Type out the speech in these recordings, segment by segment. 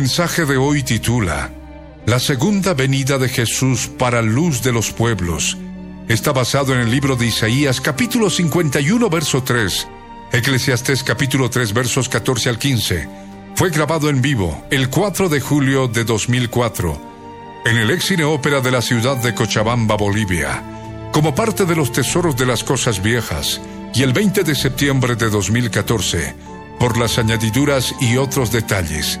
Mensaje de hoy titula La segunda venida de Jesús para luz de los pueblos. Está basado en el libro de Isaías capítulo 51 verso 3, Eclesiastés capítulo 3 versos 14 al 15. Fue grabado en vivo el 4 de julio de 2004 en el Exine Ópera de la ciudad de Cochabamba, Bolivia, como parte de los tesoros de las cosas viejas, y el 20 de septiembre de 2014, por las añadiduras y otros detalles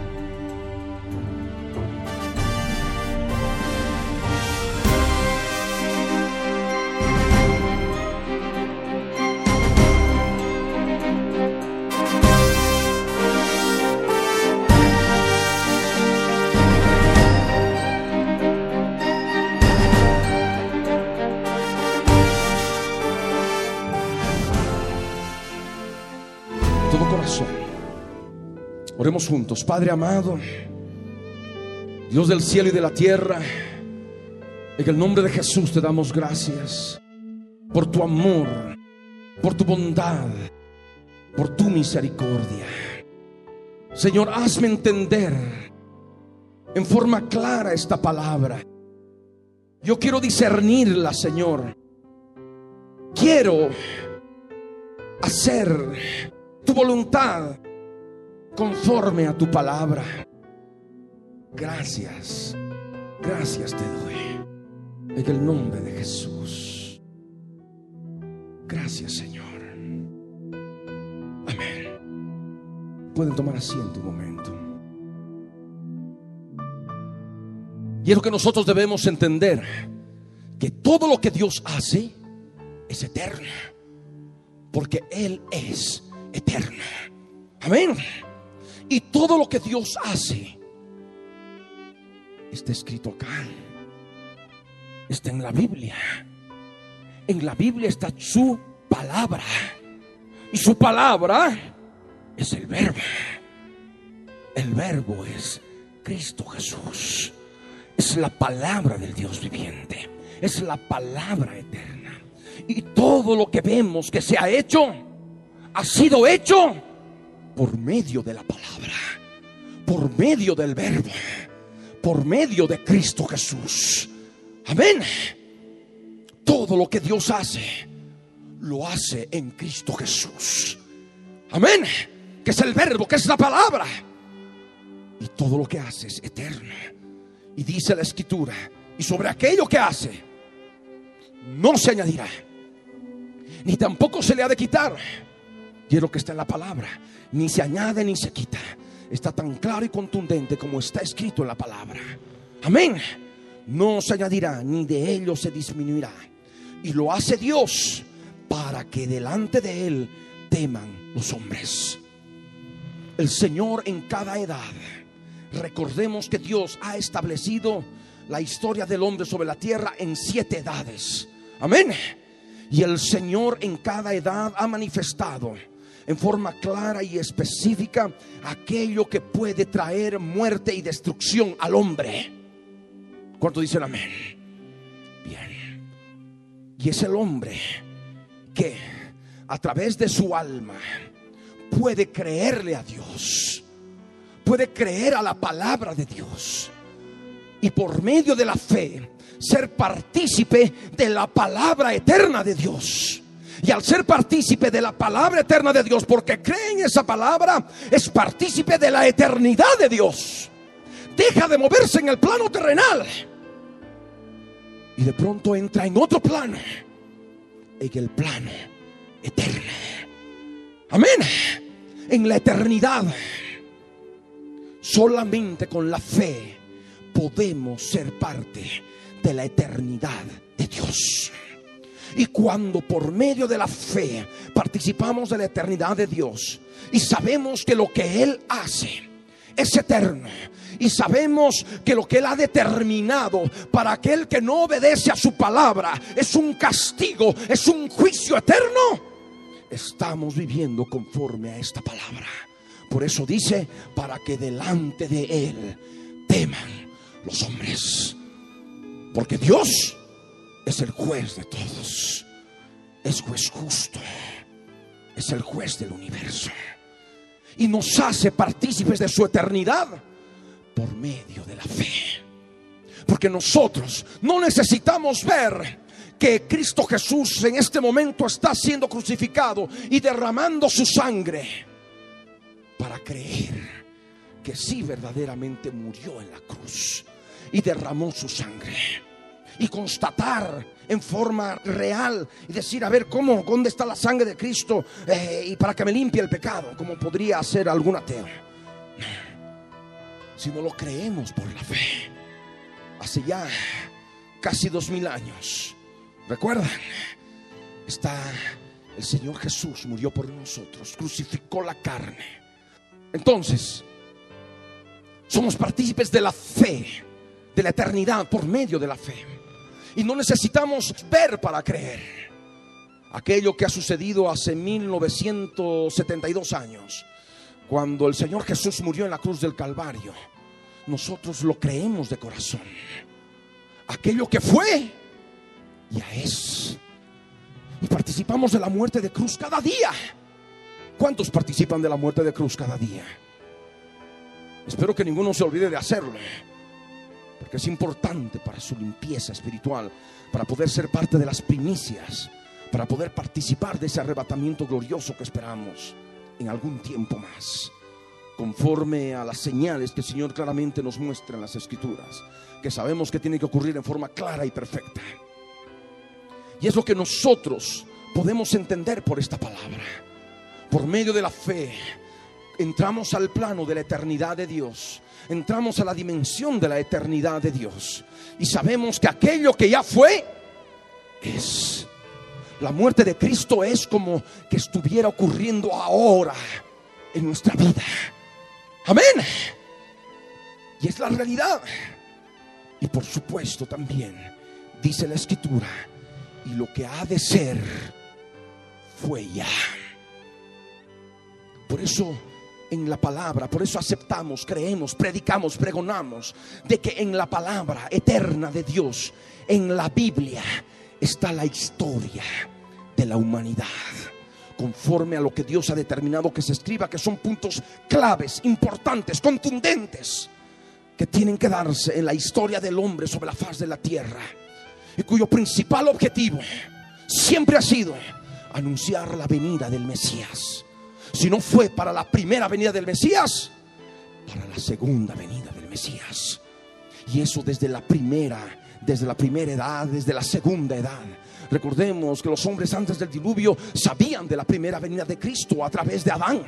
Padre amado, Dios del cielo y de la tierra, en el nombre de Jesús te damos gracias por tu amor, por tu bondad, por tu misericordia. Señor, hazme entender en forma clara esta palabra. Yo quiero discernirla, Señor. Quiero hacer tu voluntad conforme a tu palabra. Gracias, gracias te doy en el nombre de Jesús. Gracias Señor. Amén. Pueden tomar asiento un momento. Y es lo que nosotros debemos entender, que todo lo que Dios hace es eterno, porque Él es eterna. Amén. Y todo lo que Dios hace está escrito acá. Está en la Biblia. En la Biblia está su palabra. Y su palabra es el verbo. El verbo es Cristo Jesús. Es la palabra del Dios viviente. Es la palabra eterna. Y todo lo que vemos que se ha hecho ha sido hecho por medio de la palabra, por medio del verbo, por medio de Cristo Jesús. Amén. Todo lo que Dios hace, lo hace en Cristo Jesús. Amén. Que es el verbo, que es la palabra. Y todo lo que hace es eterno. Y dice la escritura, y sobre aquello que hace, no se añadirá, ni tampoco se le ha de quitar y es lo que está en la palabra. Ni se añade ni se quita. Está tan claro y contundente como está escrito en la palabra. Amén. No se añadirá ni de ello se disminuirá. Y lo hace Dios para que delante de Él teman los hombres. El Señor en cada edad. Recordemos que Dios ha establecido la historia del hombre sobre la tierra en siete edades. Amén. Y el Señor en cada edad ha manifestado en forma clara y específica aquello que puede traer muerte y destrucción al hombre. ¿Cuánto dicen amén? Bien. Y es el hombre que a través de su alma puede creerle a Dios, puede creer a la palabra de Dios y por medio de la fe ser partícipe de la palabra eterna de Dios. Y al ser partícipe de la palabra eterna de Dios, porque cree en esa palabra, es partícipe de la eternidad de Dios. Deja de moverse en el plano terrenal. Y de pronto entra en otro plano. En el plano eterno. Amén. En la eternidad. Solamente con la fe podemos ser parte de la eternidad de Dios. Y cuando por medio de la fe participamos de la eternidad de Dios y sabemos que lo que Él hace es eterno, y sabemos que lo que Él ha determinado para aquel que no obedece a su palabra es un castigo, es un juicio eterno, estamos viviendo conforme a esta palabra. Por eso dice, para que delante de Él teman los hombres. Porque Dios es el juez de todos. Es juez justo. Es el juez del universo. Y nos hace partícipes de su eternidad por medio de la fe. Porque nosotros no necesitamos ver que Cristo Jesús en este momento está siendo crucificado y derramando su sangre para creer que sí verdaderamente murió en la cruz y derramó su sangre. Y constatar en forma real y decir, a ver, ¿cómo? ¿Dónde está la sangre de Cristo? Eh, y para que me limpie el pecado, como podría hacer algún ateo. Si no lo creemos por la fe. Hace ya casi dos mil años. ¿Recuerdan? Está el Señor Jesús murió por nosotros, crucificó la carne. Entonces, somos partícipes de la fe de la eternidad por medio de la fe. Y no necesitamos ver para creer. Aquello que ha sucedido hace 1972 años, cuando el Señor Jesús murió en la cruz del Calvario, nosotros lo creemos de corazón. Aquello que fue, ya es. Y participamos de la muerte de cruz cada día. ¿Cuántos participan de la muerte de cruz cada día? Espero que ninguno se olvide de hacerlo porque es importante para su limpieza espiritual, para poder ser parte de las primicias, para poder participar de ese arrebatamiento glorioso que esperamos en algún tiempo más, conforme a las señales que el Señor claramente nos muestra en las Escrituras, que sabemos que tiene que ocurrir en forma clara y perfecta. Y es lo que nosotros podemos entender por esta palabra, por medio de la fe. Entramos al plano de la eternidad de Dios entramos a la dimensión de la eternidad de Dios. Y sabemos que aquello que ya fue es. La muerte de Cristo es como que estuviera ocurriendo ahora en nuestra vida. Amén. Y es la realidad. Y por supuesto también dice la escritura, y lo que ha de ser fue ya. Por eso en la palabra. Por eso aceptamos, creemos, predicamos, pregonamos de que en la palabra eterna de Dios, en la Biblia, está la historia de la humanidad. Conforme a lo que Dios ha determinado que se escriba, que son puntos claves, importantes, contundentes, que tienen que darse en la historia del hombre sobre la faz de la tierra. Y cuyo principal objetivo siempre ha sido anunciar la venida del Mesías si no fue para la primera venida del Mesías, para la segunda venida del Mesías. Y eso desde la primera, desde la primera edad, desde la segunda edad. Recordemos que los hombres antes del diluvio sabían de la primera venida de Cristo a través de Adán.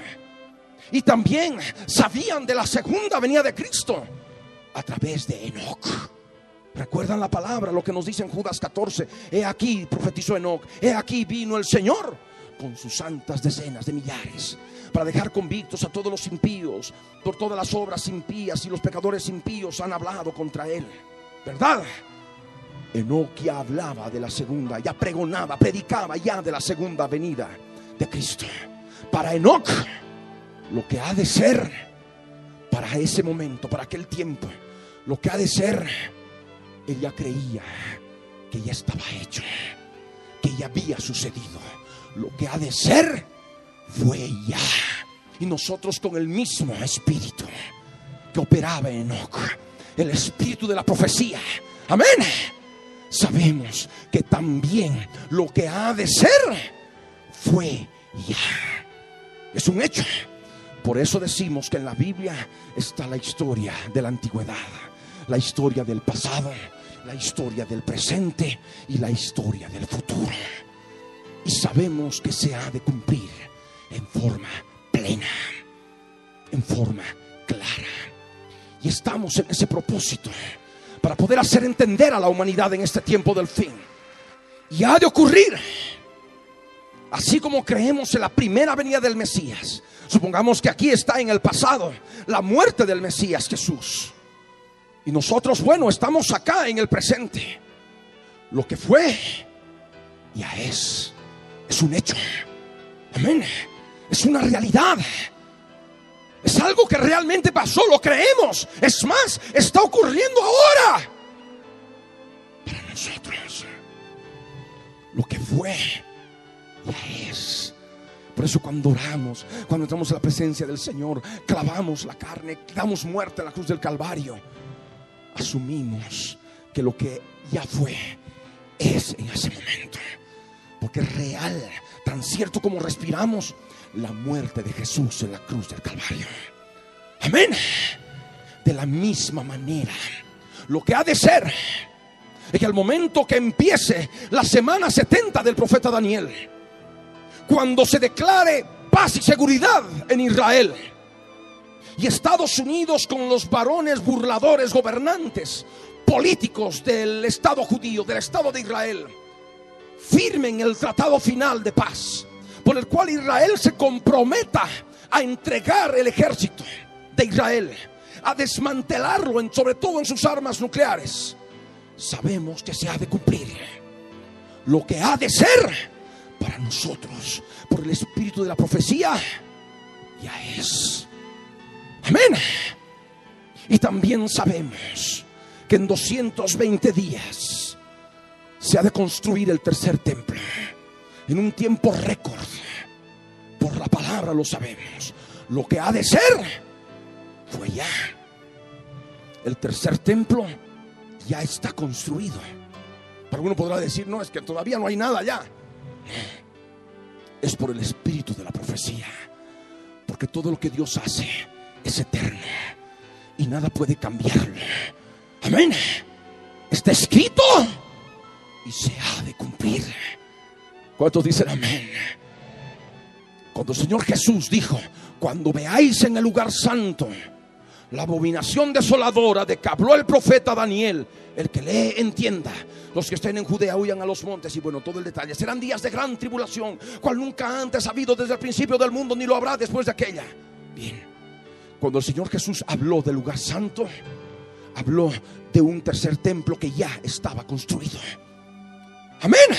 Y también sabían de la segunda venida de Cristo a través de Enoch. ¿Recuerdan la palabra, lo que nos dice en Judas 14? He aquí, profetizó Enoch, he aquí vino el Señor con sus santas decenas de millares, para dejar convictos a todos los impíos por todas las obras impías y los pecadores impíos han hablado contra él. ¿Verdad? Enoch ya hablaba de la segunda, ya pregonaba, predicaba ya de la segunda venida de Cristo. Para Enoch, lo que ha de ser para ese momento, para aquel tiempo, lo que ha de ser, él ya creía que ya estaba hecho, que ya había sucedido lo que ha de ser fue ya. Y nosotros con el mismo espíritu que operaba en Enoch, el espíritu de la profecía. Amén. Sabemos que también lo que ha de ser fue ya. Es un hecho. Por eso decimos que en la Biblia está la historia de la antigüedad, la historia del pasado, la historia del presente y la historia del futuro y sabemos que se ha de cumplir en forma plena, en forma clara. Y estamos en ese propósito para poder hacer entender a la humanidad en este tiempo del fin. Y ha de ocurrir, así como creemos en la primera venida del Mesías. Supongamos que aquí está en el pasado la muerte del Mesías Jesús. Y nosotros, bueno, estamos acá en el presente. Lo que fue, ya es. Es un hecho. Amén. Es una realidad. Es algo que realmente pasó, lo creemos. Es más, está ocurriendo ahora. Para nosotros. Lo que fue, ya es. Por eso cuando oramos, cuando entramos en la presencia del Señor, clavamos la carne, damos muerte en la cruz del Calvario, asumimos que lo que ya fue es en ese momento. Porque es real, tan cierto como respiramos, la muerte de Jesús en la cruz del Calvario. Amén. De la misma manera, lo que ha de ser es que al momento que empiece la semana 70 del profeta Daniel, cuando se declare paz y seguridad en Israel, y Estados Unidos con los varones burladores gobernantes políticos del Estado judío, del Estado de Israel, firmen el tratado final de paz por el cual Israel se comprometa a entregar el ejército de Israel, a desmantelarlo, en, sobre todo en sus armas nucleares, sabemos que se ha de cumplir lo que ha de ser para nosotros por el espíritu de la profecía, ya es. Amén. Y también sabemos que en 220 días se ha de construir el tercer templo en un tiempo récord. Por la palabra lo sabemos. Lo que ha de ser fue ya. El tercer templo ya está construido. Pero uno podrá decir, no, es que todavía no hay nada ya. Es por el espíritu de la profecía. Porque todo lo que Dios hace es eterno. Y nada puede cambiarlo. Amén. Está escrito y se ha de cumplir. ¿Cuántos dicen amén? Cuando el Señor Jesús dijo, cuando veáis en el lugar santo la abominación desoladora de que habló el profeta Daniel, el que lee entienda. Los que estén en Judea huyan a los montes y bueno, todo el detalle. Serán días de gran tribulación, cual nunca antes ha habido desde el principio del mundo, ni lo habrá después de aquella. Bien, cuando el Señor Jesús habló del lugar santo, habló de un tercer templo que ya estaba construido. Amén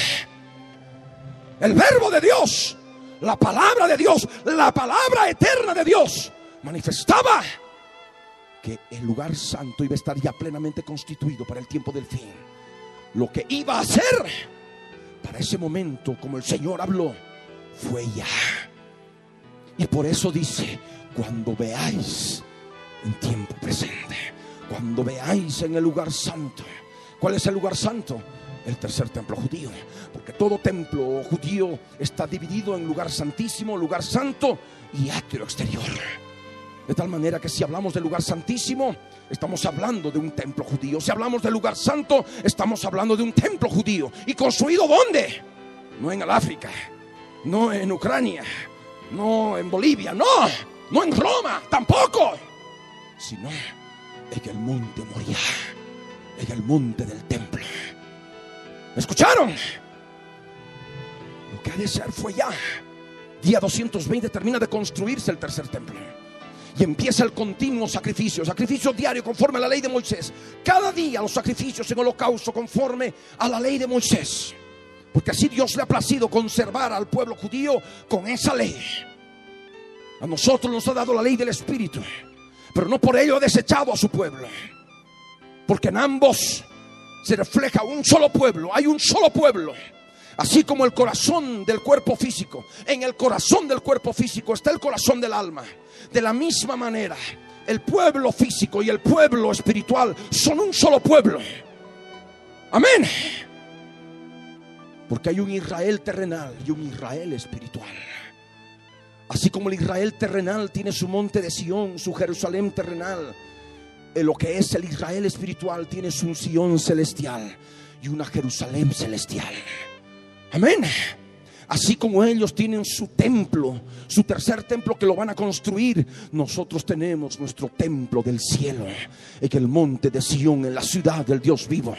el verbo de Dios, la palabra de Dios, la palabra eterna de Dios, manifestaba que el lugar santo iba a estar ya plenamente constituido para el tiempo del fin. Lo que iba a ser para ese momento, como el Señor habló, fue ya. Y por eso dice, cuando veáis en tiempo presente, cuando veáis en el lugar santo, ¿cuál es el lugar santo? El tercer templo judío. Porque todo templo judío está dividido en lugar santísimo, lugar santo y atrio exterior. De tal manera que si hablamos del lugar santísimo, estamos hablando de un templo judío. Si hablamos del lugar santo, estamos hablando de un templo judío. ¿Y construido dónde? No en el África, no en Ucrania, no en Bolivia, no, no en Roma, tampoco, sino en el monte Moria, en el monte del templo escucharon? Lo que ha de ser fue ya. Día 220 termina de construirse el tercer templo. Y empieza el continuo sacrificio, sacrificio diario conforme a la ley de Moisés. Cada día los sacrificios en holocausto conforme a la ley de Moisés. Porque así Dios le ha placido conservar al pueblo judío con esa ley. A nosotros nos ha dado la ley del Espíritu. Pero no por ello ha desechado a su pueblo. Porque en ambos se refleja un solo pueblo, hay un solo pueblo. Así como el corazón del cuerpo físico, en el corazón del cuerpo físico está el corazón del alma. De la misma manera, el pueblo físico y el pueblo espiritual son un solo pueblo. Amén. Porque hay un Israel terrenal y un Israel espiritual. Así como el Israel terrenal tiene su monte de Sión, su Jerusalén terrenal, lo que es el Israel espiritual tiene su Sion celestial y una Jerusalén celestial. Amén. Así como ellos tienen su templo, su tercer templo que lo van a construir, nosotros tenemos nuestro templo del cielo, en el monte de Sión, en la ciudad del Dios vivo.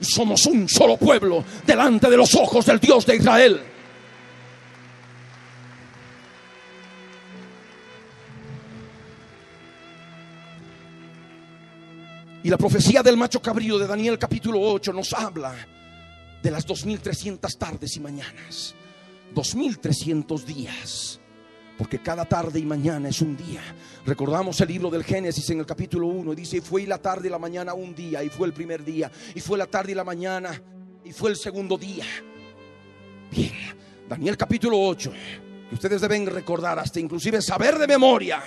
Somos un solo pueblo delante de los ojos del Dios de Israel. Y la profecía del macho cabrío de Daniel capítulo 8 nos habla de las 2300 tardes y mañanas. 2300 días. Porque cada tarde y mañana es un día. Recordamos el libro del Génesis en el capítulo 1. Dice, y fue la tarde y la mañana un día. Y fue el primer día. Y fue la tarde y la mañana. Y fue el segundo día. Bien, Daniel capítulo 8. Que ustedes deben recordar, hasta inclusive saber de memoria.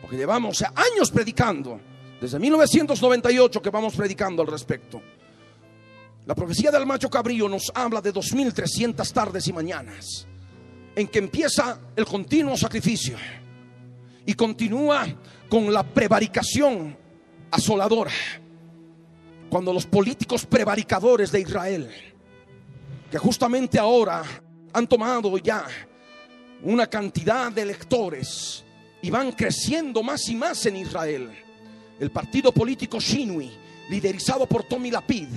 Porque llevamos años predicando desde 1998 que vamos predicando al respecto. La profecía del macho cabrío nos habla de 2300 tardes y mañanas en que empieza el continuo sacrificio y continúa con la prevaricación asoladora. Cuando los políticos prevaricadores de Israel, que justamente ahora han tomado ya una cantidad de electores y van creciendo más y más en Israel, el partido político Shinui, liderizado por Tommy Lapid,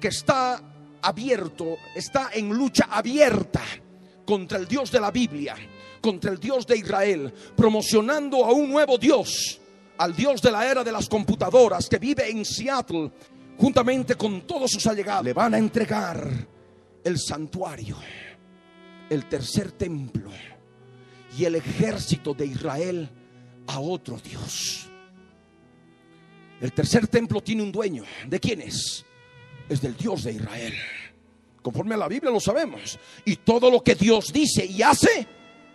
que está abierto, está en lucha abierta contra el Dios de la Biblia, contra el Dios de Israel, promocionando a un nuevo Dios, al Dios de la era de las computadoras que vive en Seattle, juntamente con todos sus allegados. Le van a entregar el santuario, el tercer templo y el ejército de Israel a otro Dios. El tercer templo tiene un dueño. ¿De quién es? Es del Dios de Israel. Conforme a la Biblia lo sabemos. Y todo lo que Dios dice y hace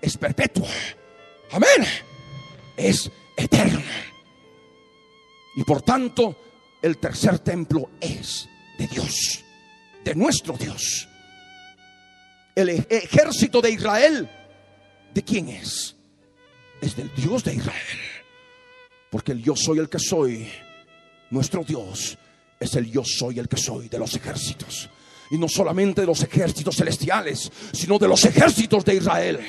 es perpetuo. Amén. Es eterno. Y por tanto, el tercer templo es de Dios, de nuestro Dios. El ejército de Israel, ¿de quién es? Es del Dios de Israel. Porque el yo soy el que soy nuestro Dios es el yo soy el que soy de los ejércitos. Y no solamente de los ejércitos celestiales, sino de los ejércitos de Israel.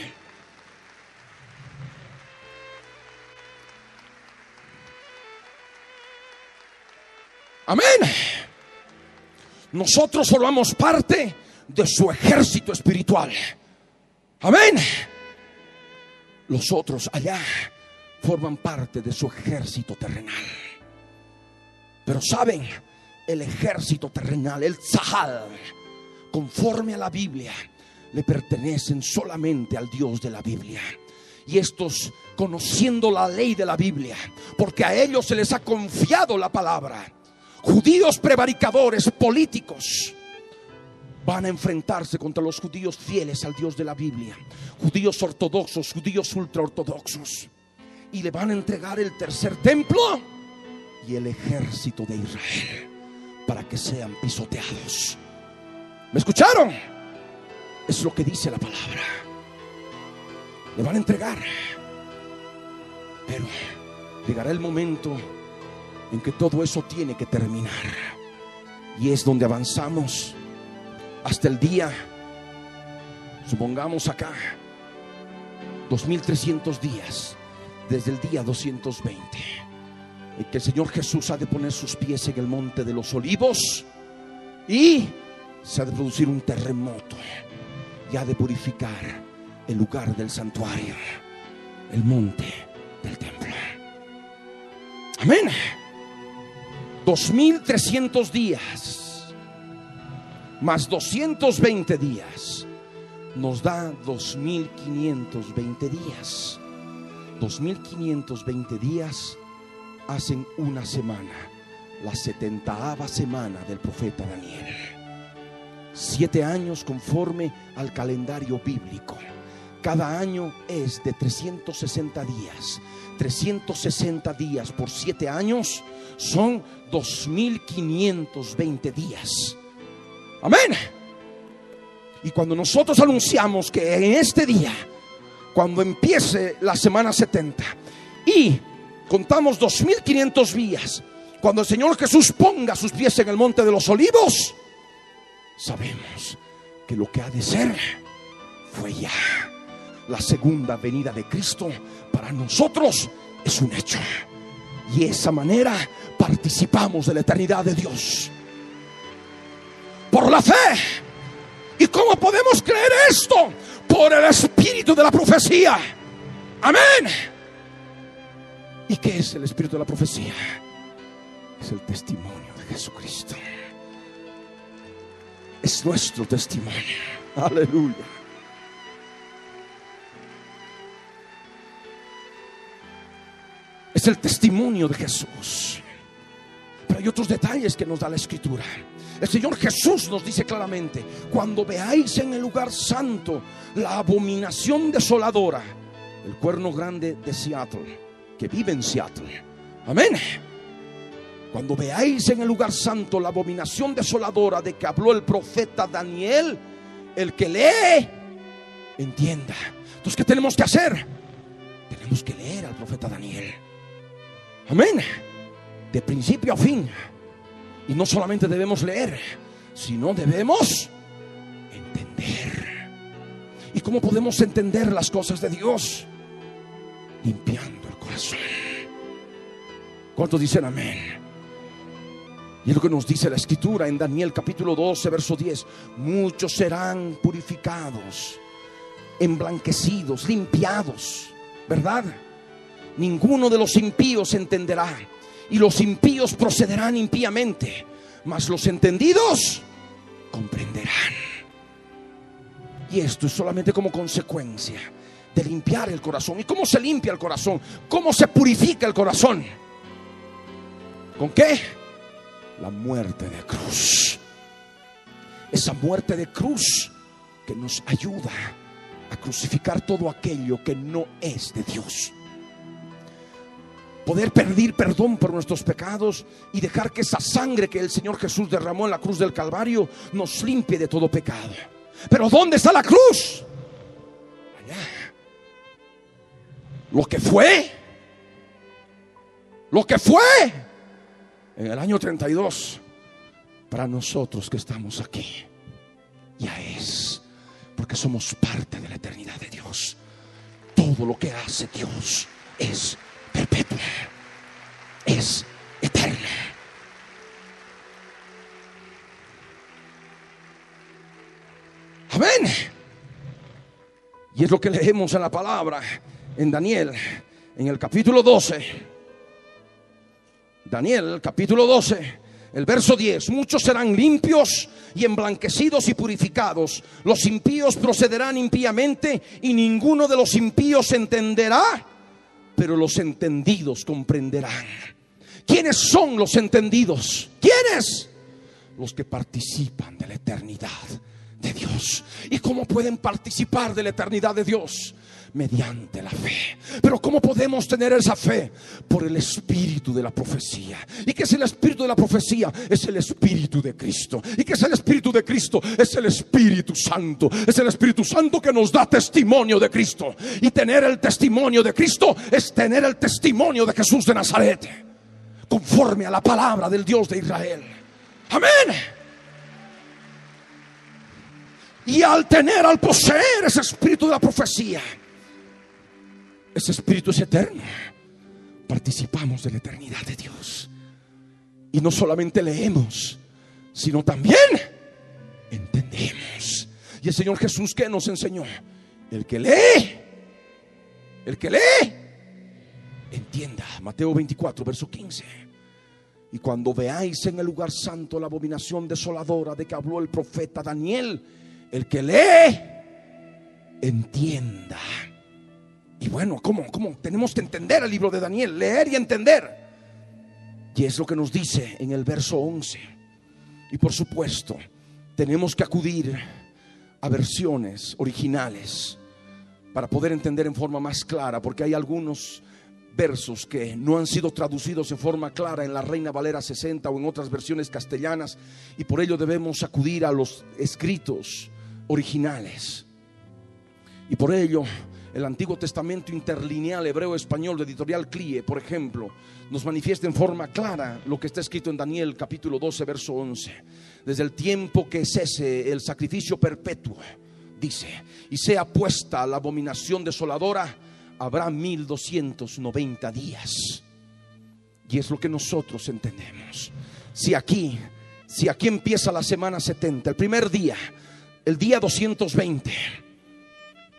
Amén. Nosotros formamos parte de su ejército espiritual. Amén. Los otros allá forman parte de su ejército terrenal. Pero saben, el ejército terrenal, el Zahal, conforme a la Biblia, le pertenecen solamente al Dios de la Biblia. Y estos, conociendo la ley de la Biblia, porque a ellos se les ha confiado la palabra, judíos prevaricadores, políticos, van a enfrentarse contra los judíos fieles al Dios de la Biblia, judíos ortodoxos, judíos ultraortodoxos, y le van a entregar el tercer templo y el ejército de Israel para que sean pisoteados. ¿Me escucharon? Es lo que dice la palabra. Le van a entregar. Pero llegará el momento en que todo eso tiene que terminar. Y es donde avanzamos hasta el día, supongamos acá, 2300 días, desde el día 220 que el Señor Jesús ha de poner sus pies en el monte de los olivos y se ha de producir un terremoto y ha de purificar el lugar del santuario, el monte del templo. Amén. 2300 días más 220 días nos da 2520 días. 2520 días hacen una semana, la setentaava semana del profeta Daniel. Siete años conforme al calendario bíblico. Cada año es de 360 días. 360 días por siete años son 2520 días. Amén. Y cuando nosotros anunciamos que en este día, cuando empiece la semana 70 y contamos 2500 días. Cuando el Señor Jesús ponga sus pies en el monte de los olivos, sabemos que lo que ha de ser fue ya. La segunda venida de Cristo para nosotros es un hecho. Y esa manera participamos de la eternidad de Dios. Por la fe. ¿Y cómo podemos creer esto? Por el espíritu de la profecía. Amén. ¿Y qué es el espíritu de la profecía? Es el testimonio de Jesucristo. Es nuestro testimonio. Aleluya. Es el testimonio de Jesús. Pero hay otros detalles que nos da la escritura. El Señor Jesús nos dice claramente, cuando veáis en el lugar santo la abominación desoladora, el cuerno grande de Seattle, que vive en Seattle. Amén. Cuando veáis en el lugar santo la abominación desoladora de que habló el profeta Daniel, el que lee, entienda. Entonces, ¿qué tenemos que hacer? Tenemos que leer al profeta Daniel. Amén. De principio a fin. Y no solamente debemos leer, sino debemos entender. ¿Y cómo podemos entender las cosas de Dios? Limpiando ¿Cuántos dicen amén? Y es lo que nos dice la escritura en Daniel capítulo 12, verso 10. Muchos serán purificados, emblanquecidos, limpiados, ¿verdad? Ninguno de los impíos entenderá y los impíos procederán impíamente, mas los entendidos comprenderán. Y esto es solamente como consecuencia de limpiar el corazón. ¿Y cómo se limpia el corazón? ¿Cómo se purifica el corazón? ¿Con qué? La muerte de cruz. Esa muerte de cruz que nos ayuda a crucificar todo aquello que no es de Dios poder pedir perdón por nuestros pecados y dejar que esa sangre que el Señor Jesús derramó en la cruz del Calvario nos limpie de todo pecado. Pero ¿dónde está la cruz? Allá. Lo que fue, lo que fue en el año 32 para nosotros que estamos aquí, ya es, porque somos parte de la eternidad de Dios. Todo lo que hace Dios es perpetua, es eterna. Amén. Y es lo que leemos en la palabra en Daniel, en el capítulo 12. Daniel, capítulo 12, el verso 10. Muchos serán limpios y emblanquecidos y purificados. Los impíos procederán impíamente y ninguno de los impíos entenderá pero los entendidos comprenderán. ¿Quiénes son los entendidos? ¿Quiénes? Los que participan de la eternidad de Dios. ¿Y cómo pueden participar de la eternidad de Dios? Mediante la fe. Pero ¿cómo podemos tener esa fe? Por el espíritu de la profecía. ¿Y qué es el espíritu de la profecía? Es el espíritu de Cristo. ¿Y qué es el espíritu de Cristo? Es el Espíritu Santo. Es el Espíritu Santo que nos da testimonio de Cristo. Y tener el testimonio de Cristo es tener el testimonio de Jesús de Nazaret. Conforme a la palabra del Dios de Israel. Amén. Y al tener, al poseer ese espíritu de la profecía, ese espíritu es eterno. Participamos de la eternidad de Dios. Y no solamente leemos, sino también entendemos. Y el Señor Jesús que nos enseñó, el que lee, el que lee, entienda. Mateo 24, verso 15. Y cuando veáis en el lugar santo la abominación desoladora de que habló el profeta Daniel, el que lee, entienda. Y bueno, ¿cómo? ¿Cómo? Tenemos que entender el libro de Daniel, leer y entender. Y es lo que nos dice en el verso 11. Y por supuesto, tenemos que acudir a versiones originales para poder entender en forma más clara, porque hay algunos versos que no han sido traducidos en forma clara en la Reina Valera 60 o en otras versiones castellanas, y por ello debemos acudir a los escritos originales. Y por ello el Antiguo Testamento interlineal hebreo-español de editorial CLIE, por ejemplo, nos manifiesta en forma clara lo que está escrito en Daniel capítulo 12, verso 11. Desde el tiempo que cese el sacrificio perpetuo dice, y sea puesta la abominación desoladora, habrá 1290 días. Y es lo que nosotros entendemos. Si aquí, si aquí empieza la semana 70, el primer día, el día 220,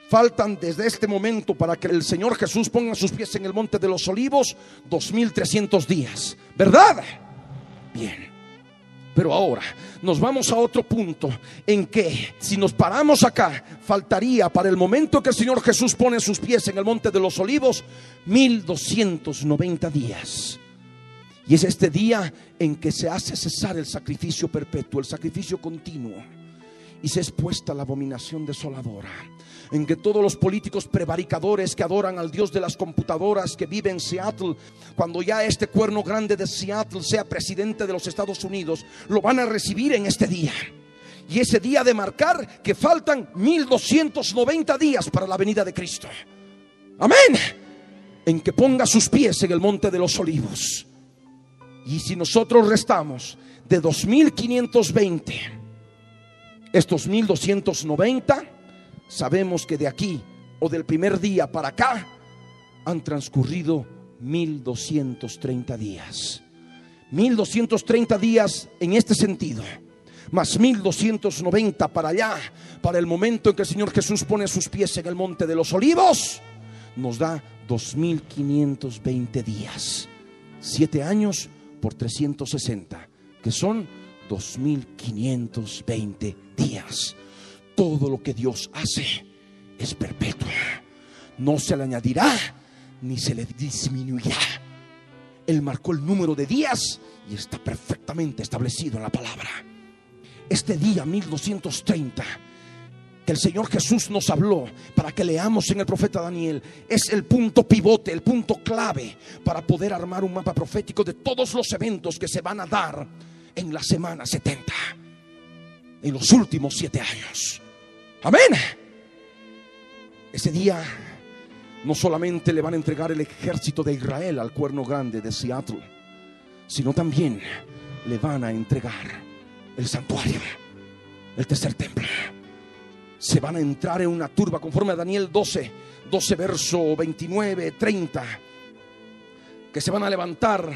faltan desde este momento para que el Señor Jesús ponga sus pies en el monte de los olivos 2300 días, ¿verdad? Bien. Pero ahora nos vamos a otro punto en que si nos paramos acá, faltaría para el momento que el Señor Jesús pone sus pies en el monte de los olivos 1290 días. Y es este día en que se hace cesar el sacrificio perpetuo, el sacrificio continuo. Y se es puesta la abominación desoladora en que todos los políticos prevaricadores que adoran al Dios de las computadoras que vive en Seattle, cuando ya este cuerno grande de Seattle sea presidente de los Estados Unidos, lo van a recibir en este día. Y ese día de marcar que faltan 1290 días para la venida de Cristo. Amén. En que ponga sus pies en el monte de los olivos. Y si nosotros restamos de 2520, estos 1290, sabemos que de aquí o del primer día para acá han transcurrido 1230 días. 1230 días en este sentido, más 1290 para allá, para el momento en que el Señor Jesús pone sus pies en el monte de los olivos, nos da 2520 días. Siete años por 360, que son 2520 días todo lo que Dios hace es perpetuo. No se le añadirá ni se le disminuirá. Él marcó el número de días y está perfectamente establecido en la palabra. Este día 1230 que el Señor Jesús nos habló para que leamos en el profeta Daniel es el punto pivote, el punto clave para poder armar un mapa profético de todos los eventos que se van a dar en la semana 70, en los últimos siete años. Amén. Ese día no solamente le van a entregar el ejército de Israel al cuerno grande de Seattle, sino también le van a entregar el santuario, el tercer templo. Se van a entrar en una turba conforme a Daniel 12, 12 verso 29, 30, que se van a levantar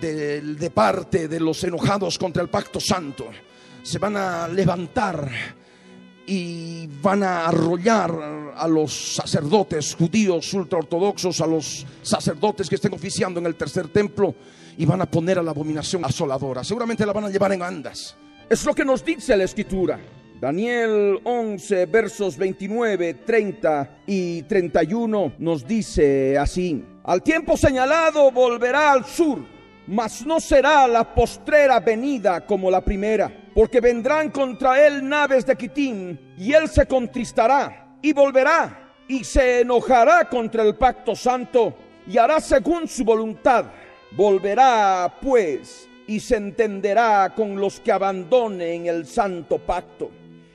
de, de parte de los enojados contra el pacto santo. Se van a levantar y van a arrollar a los sacerdotes judíos ultraortodoxos, a los sacerdotes que estén oficiando en el tercer templo y van a poner a la abominación asoladora. Seguramente la van a llevar en andas. Es lo que nos dice la escritura. Daniel 11, versos 29, 30 y 31 nos dice así. Al tiempo señalado volverá al sur, mas no será la postrera venida como la primera porque vendrán contra él naves de Quitín, y él se contristará y volverá y se enojará contra el pacto santo y hará según su voluntad. Volverá pues y se entenderá con los que abandonen el santo pacto.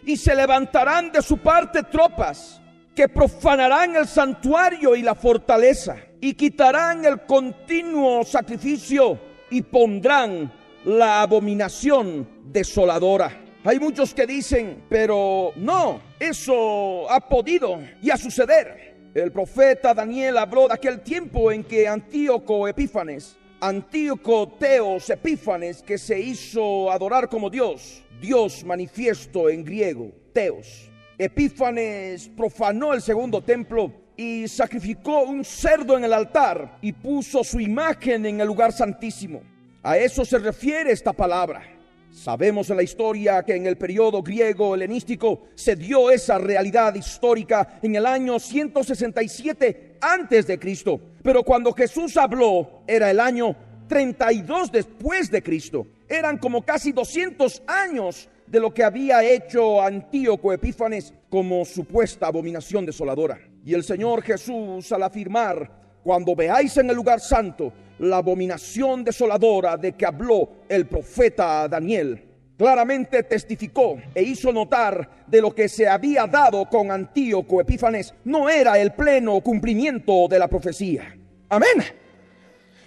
Y se levantarán de su parte tropas que profanarán el santuario y la fortaleza y quitarán el continuo sacrificio y pondrán la abominación desoladora. Hay muchos que dicen, pero no, eso ha podido a suceder. El profeta Daniel habló de aquel tiempo en que Antíoco Epífanes, Antíoco Teos Epífanes, que se hizo adorar como Dios, Dios manifiesto en griego, Teos. Epífanes profanó el segundo templo y sacrificó un cerdo en el altar y puso su imagen en el lugar santísimo. A eso se refiere esta palabra. Sabemos en la historia que en el periodo griego helenístico se dio esa realidad histórica en el año 167 antes de Cristo, pero cuando Jesús habló era el año 32 después de Cristo. Eran como casi 200 años de lo que había hecho Antíoco Epífanes como supuesta abominación desoladora. Y el Señor Jesús al afirmar, cuando veáis en el lugar santo la abominación desoladora de que habló el profeta Daniel. Claramente testificó e hizo notar de lo que se había dado con Antíoco Epífanes no era el pleno cumplimiento de la profecía. Amén.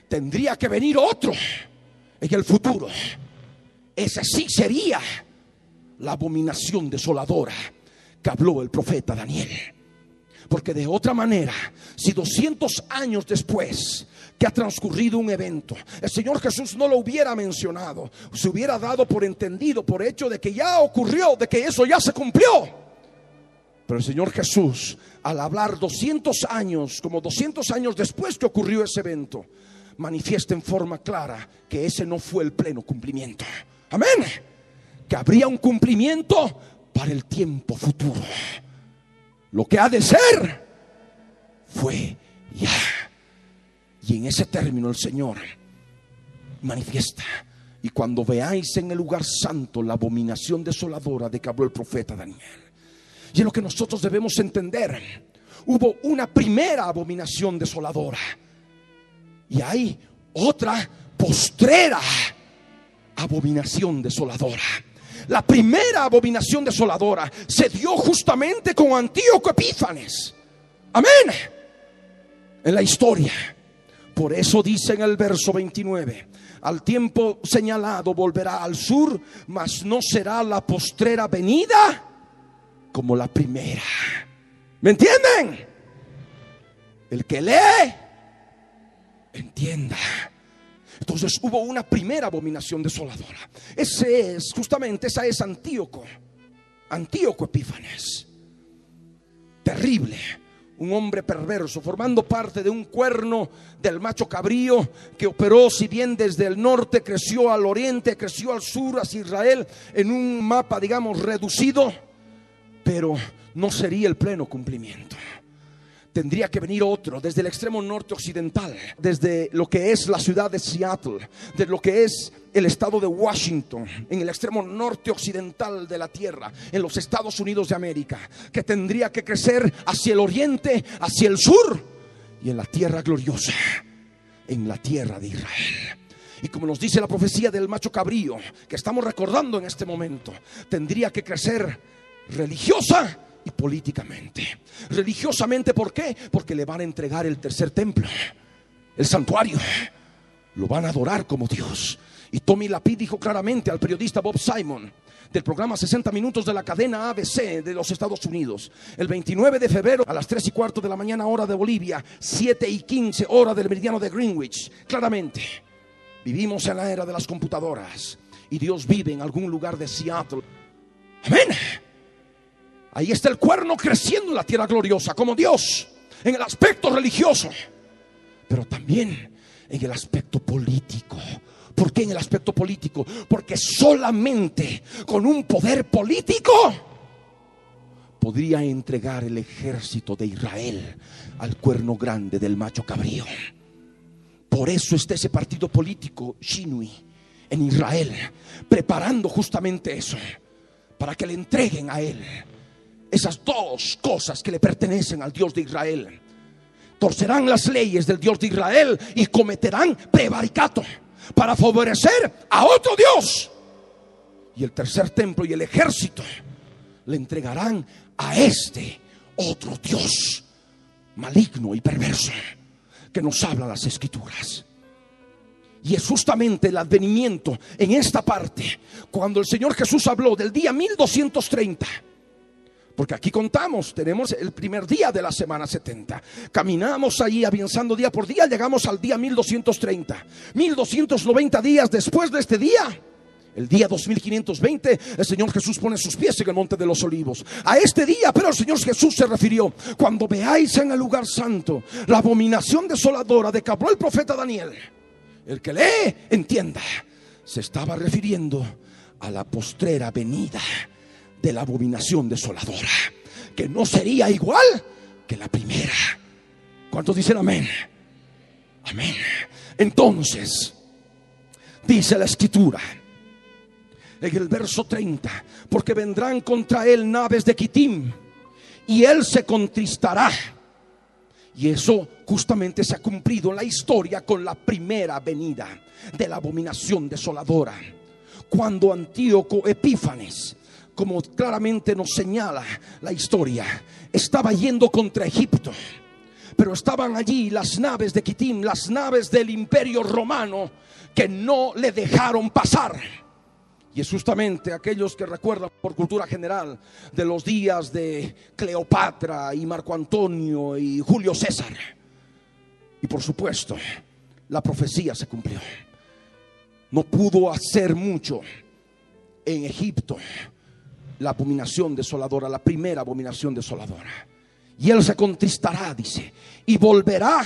Tendría que venir otro en el futuro. Ese sí sería la abominación desoladora que habló el profeta Daniel. Porque de otra manera, si 200 años después que ha transcurrido un evento, el Señor Jesús no lo hubiera mencionado, se hubiera dado por entendido, por hecho de que ya ocurrió, de que eso ya se cumplió. Pero el Señor Jesús, al hablar 200 años, como 200 años después que ocurrió ese evento, manifiesta en forma clara que ese no fue el pleno cumplimiento. Amén. Que habría un cumplimiento para el tiempo futuro. Lo que ha de ser fue ya. Y en ese término el Señor manifiesta. Y cuando veáis en el lugar santo la abominación desoladora de que habló el profeta Daniel. Y es lo que nosotros debemos entender. Hubo una primera abominación desoladora. Y hay otra postrera abominación desoladora. La primera abominación desoladora se dio justamente con Antíoco Epífanes. Amén. En la historia. Por eso dice en el verso 29, al tiempo señalado volverá al sur, mas no será la postrera venida como la primera. ¿Me entienden? El que lee, entienda. Entonces hubo una primera abominación desoladora. Ese es, justamente, esa es Antíoco. Antíoco Epífanes. Terrible. Un hombre perverso, formando parte de un cuerno del macho cabrío que operó, si bien desde el norte creció al oriente, creció al sur, hacia Israel, en un mapa, digamos, reducido, pero no sería el pleno cumplimiento tendría que venir otro desde el extremo norte occidental, desde lo que es la ciudad de Seattle, de lo que es el estado de Washington, en el extremo norte occidental de la tierra, en los Estados Unidos de América, que tendría que crecer hacia el oriente, hacia el sur y en la tierra gloriosa, en la tierra de Israel. Y como nos dice la profecía del macho cabrío, que estamos recordando en este momento, tendría que crecer religiosa políticamente. Religiosamente, ¿por qué? Porque le van a entregar el tercer templo, el santuario. Lo van a adorar como Dios. Y Tommy Lapid dijo claramente al periodista Bob Simon del programa 60 Minutos de la cadena ABC de los Estados Unidos. El 29 de febrero a las 3 y cuarto de la mañana hora de Bolivia, 7 y 15 hora del meridiano de Greenwich. Claramente, vivimos en la era de las computadoras y Dios vive en algún lugar de Seattle. Amén. Ahí está el cuerno creciendo en la tierra gloriosa, como Dios, en el aspecto religioso, pero también en el aspecto político. ¿Por qué en el aspecto político? Porque solamente con un poder político podría entregar el ejército de Israel al cuerno grande del macho cabrío. Por eso está ese partido político, Shinui, en Israel, preparando justamente eso, para que le entreguen a él esas dos cosas que le pertenecen al Dios de Israel. Torcerán las leyes del Dios de Israel y cometerán prevaricato para favorecer a otro Dios. Y el tercer templo y el ejército le entregarán a este otro Dios maligno y perverso que nos habla las escrituras. Y es justamente el advenimiento en esta parte, cuando el Señor Jesús habló del día 1230 porque aquí contamos, tenemos el primer día de la semana 70. Caminamos ahí avanzando día por día, llegamos al día 1230. 1290 días después de este día. El día 2520, el Señor Jesús pone sus pies en el monte de los olivos. A este día, pero el Señor Jesús se refirió, cuando veáis en el lugar santo la abominación desoladora de que habló el profeta Daniel, el que lee, entienda, se estaba refiriendo a la postrera venida de la abominación desoladora, que no sería igual que la primera. ¿Cuántos dicen amén? Amén. Entonces, dice la escritura en el verso 30, porque vendrán contra él naves de Kitim y él se contristará. Y eso justamente se ha cumplido en la historia con la primera venida de la abominación desoladora. Cuando Antíoco Epífanes como claramente nos señala la historia, estaba yendo contra Egipto. Pero estaban allí las naves de Kitim, las naves del imperio romano, que no le dejaron pasar. Y es justamente aquellos que recuerdan por cultura general de los días de Cleopatra y Marco Antonio y Julio César. Y por supuesto, la profecía se cumplió. No pudo hacer mucho en Egipto la abominación desoladora, la primera abominación desoladora. Y él se contristará, dice, y volverá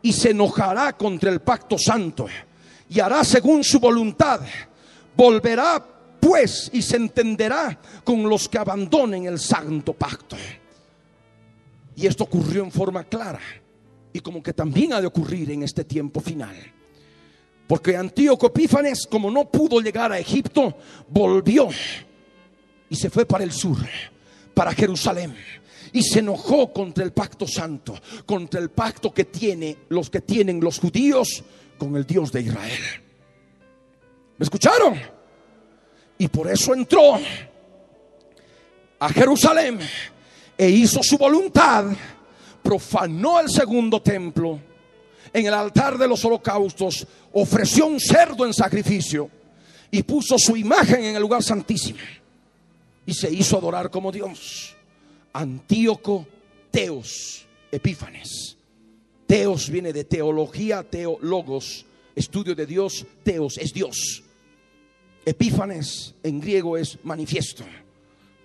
y se enojará contra el pacto santo y hará según su voluntad. Volverá pues y se entenderá con los que abandonen el santo pacto. Y esto ocurrió en forma clara y como que también ha de ocurrir en este tiempo final. Porque Antíoco Epífanes, como no pudo llegar a Egipto, volvió y se fue para el sur, para Jerusalén. Y se enojó contra el pacto santo, contra el pacto que tiene los que tienen los judíos con el Dios de Israel. ¿Me escucharon? Y por eso entró a Jerusalén e hizo su voluntad, profanó el segundo templo, en el altar de los holocaustos ofreció un cerdo en sacrificio y puso su imagen en el lugar santísimo y se hizo adorar como Dios. Antíoco Teos Epífanes. Teos viene de teología, teólogos, estudio de Dios, Teos es Dios. Epífanes en griego es manifiesto.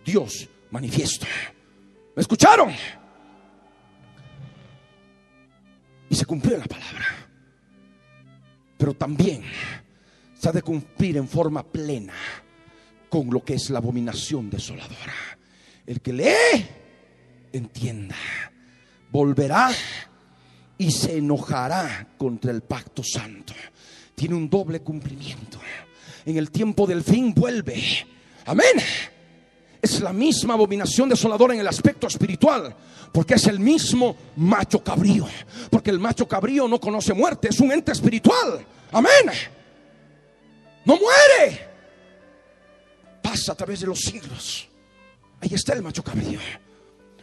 Dios manifiesto. ¿Me escucharon? Y se cumplió la palabra. Pero también se ha de cumplir en forma plena con lo que es la abominación desoladora. El que lee, entienda. Volverá y se enojará contra el pacto santo. Tiene un doble cumplimiento. En el tiempo del fin vuelve. Amén. Es la misma abominación desoladora en el aspecto espiritual. Porque es el mismo macho cabrío. Porque el macho cabrío no conoce muerte. Es un ente espiritual. Amén. No muere. Pasa a través de los siglos. Ahí está el macho cabrío.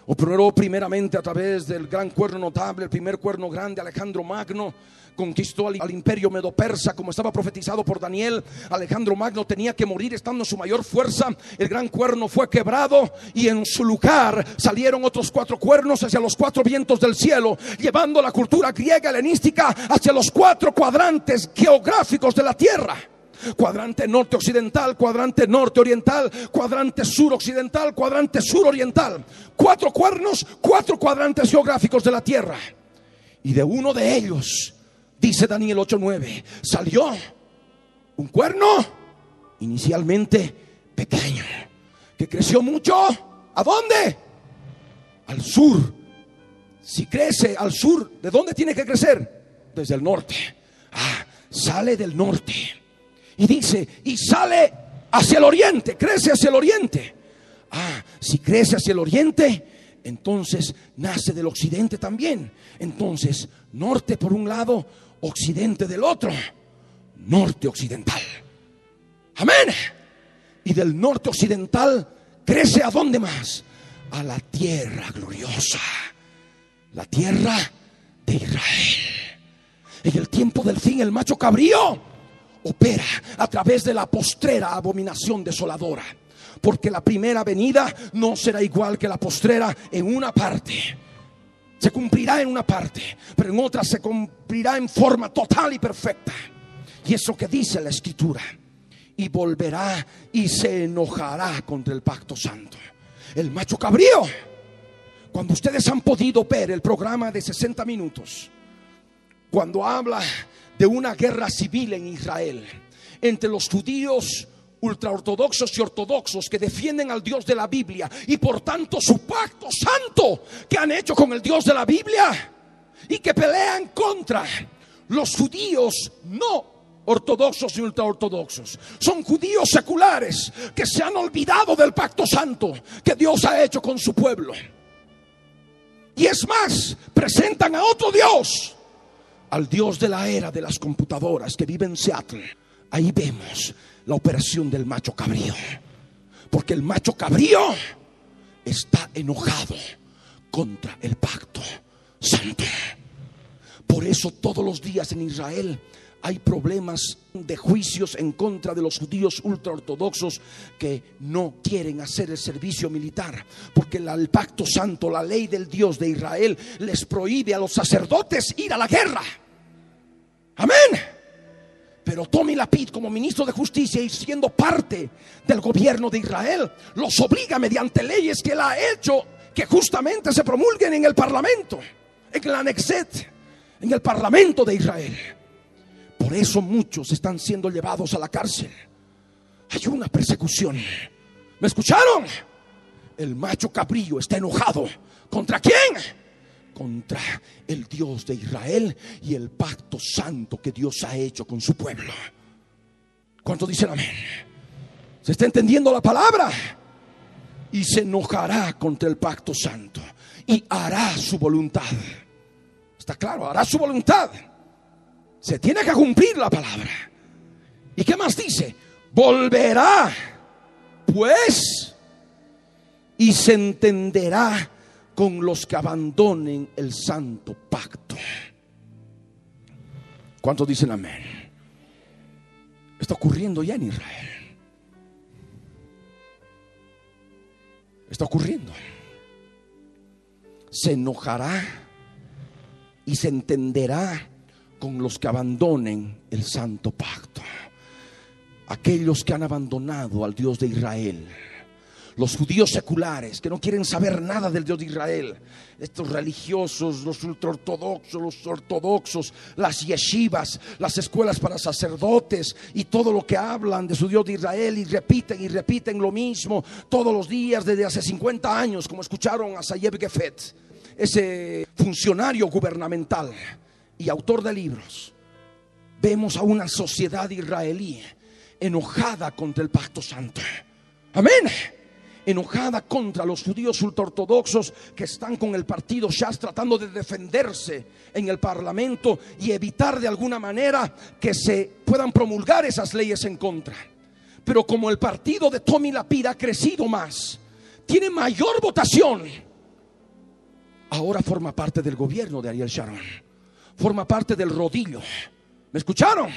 Operó primeramente a través del gran cuerno notable, el primer cuerno grande, Alejandro Magno. Conquistó al, al imperio medo-persa, como estaba profetizado por Daniel. Alejandro Magno tenía que morir estando su mayor fuerza. El gran cuerno fue quebrado y en su lugar salieron otros cuatro cuernos hacia los cuatro vientos del cielo, llevando la cultura griega helenística hacia los cuatro cuadrantes geográficos de la tierra cuadrante norte occidental, cuadrante norte oriental, cuadrante sur occidental, cuadrante sur oriental. Cuatro cuernos, cuatro cuadrantes geográficos de la tierra. Y de uno de ellos, dice Daniel 8:9, salió un cuerno inicialmente pequeño, que creció mucho. ¿A dónde? Al sur. Si crece al sur, ¿de dónde tiene que crecer? Desde el norte. Ah, sale del norte y dice, y sale hacia el oriente, crece hacia el oriente. Ah, si crece hacia el oriente, entonces nace del occidente también. Entonces, norte por un lado, occidente del otro. Norte occidental. Amén. Y del norte occidental crece a dónde más? A la tierra gloriosa. La tierra de Israel. En el tiempo del fin, el macho cabrío opera a través de la postrera abominación desoladora. Porque la primera venida no será igual que la postrera en una parte. Se cumplirá en una parte, pero en otra se cumplirá en forma total y perfecta. Y eso que dice la escritura. Y volverá y se enojará contra el pacto santo. El macho cabrío. Cuando ustedes han podido ver el programa de 60 minutos, cuando habla de una guerra civil en Israel entre los judíos ultraortodoxos y ortodoxos que defienden al Dios de la Biblia y por tanto su pacto santo que han hecho con el Dios de la Biblia y que pelean contra los judíos no ortodoxos y ultraortodoxos. Son judíos seculares que se han olvidado del pacto santo que Dios ha hecho con su pueblo. Y es más, presentan a otro Dios al Dios de la era de las computadoras que vive en Seattle, ahí vemos la operación del macho cabrío. Porque el macho cabrío está enojado contra el pacto santo. Por eso todos los días en Israel hay problemas de juicios en contra de los judíos ultraortodoxos que no quieren hacer el servicio militar, porque el pacto santo, la ley del Dios de Israel, les prohíbe a los sacerdotes ir a la guerra. Amén. Pero Tommy Lapid, como ministro de Justicia y siendo parte del gobierno de Israel, los obliga mediante leyes que él ha hecho que justamente se promulguen en el Parlamento, en el Anexet, en el Parlamento de Israel. Por eso muchos están siendo llevados a la cárcel. Hay una persecución. ¿Me escucharon? El macho cabrillo está enojado. ¿Contra quién? Contra el Dios de Israel y el pacto santo que Dios ha hecho con su pueblo. ¿Cuánto dicen amén? ¿Se está entendiendo la palabra? Y se enojará contra el pacto santo y hará su voluntad. ¿Está claro? Hará su voluntad. Se tiene que cumplir la palabra. ¿Y qué más dice? Volverá, pues, y se entenderá con los que abandonen el santo pacto. ¿Cuántos dicen amén? Está ocurriendo ya en Israel. Está ocurriendo. Se enojará y se entenderá con los que abandonen el santo pacto. Aquellos que han abandonado al Dios de Israel. Los judíos seculares que no quieren saber nada del Dios de Israel. Estos religiosos, los ultraortodoxos, los ortodoxos, las yeshivas, las escuelas para sacerdotes y todo lo que hablan de su Dios de Israel y repiten y repiten lo mismo todos los días desde hace 50 años, como escucharon a Sayeb Gefet, ese funcionario gubernamental y autor de libros, vemos a una sociedad israelí enojada contra el pacto santo. Amén. Enojada contra los judíos ultraortodoxos que están con el partido Shas tratando de defenderse en el parlamento y evitar de alguna manera que se puedan promulgar esas leyes en contra. Pero como el partido de Tommy Lapida ha crecido más, tiene mayor votación, ahora forma parte del gobierno de Ariel Sharon forma parte del rodillo. ¿Me escucharon?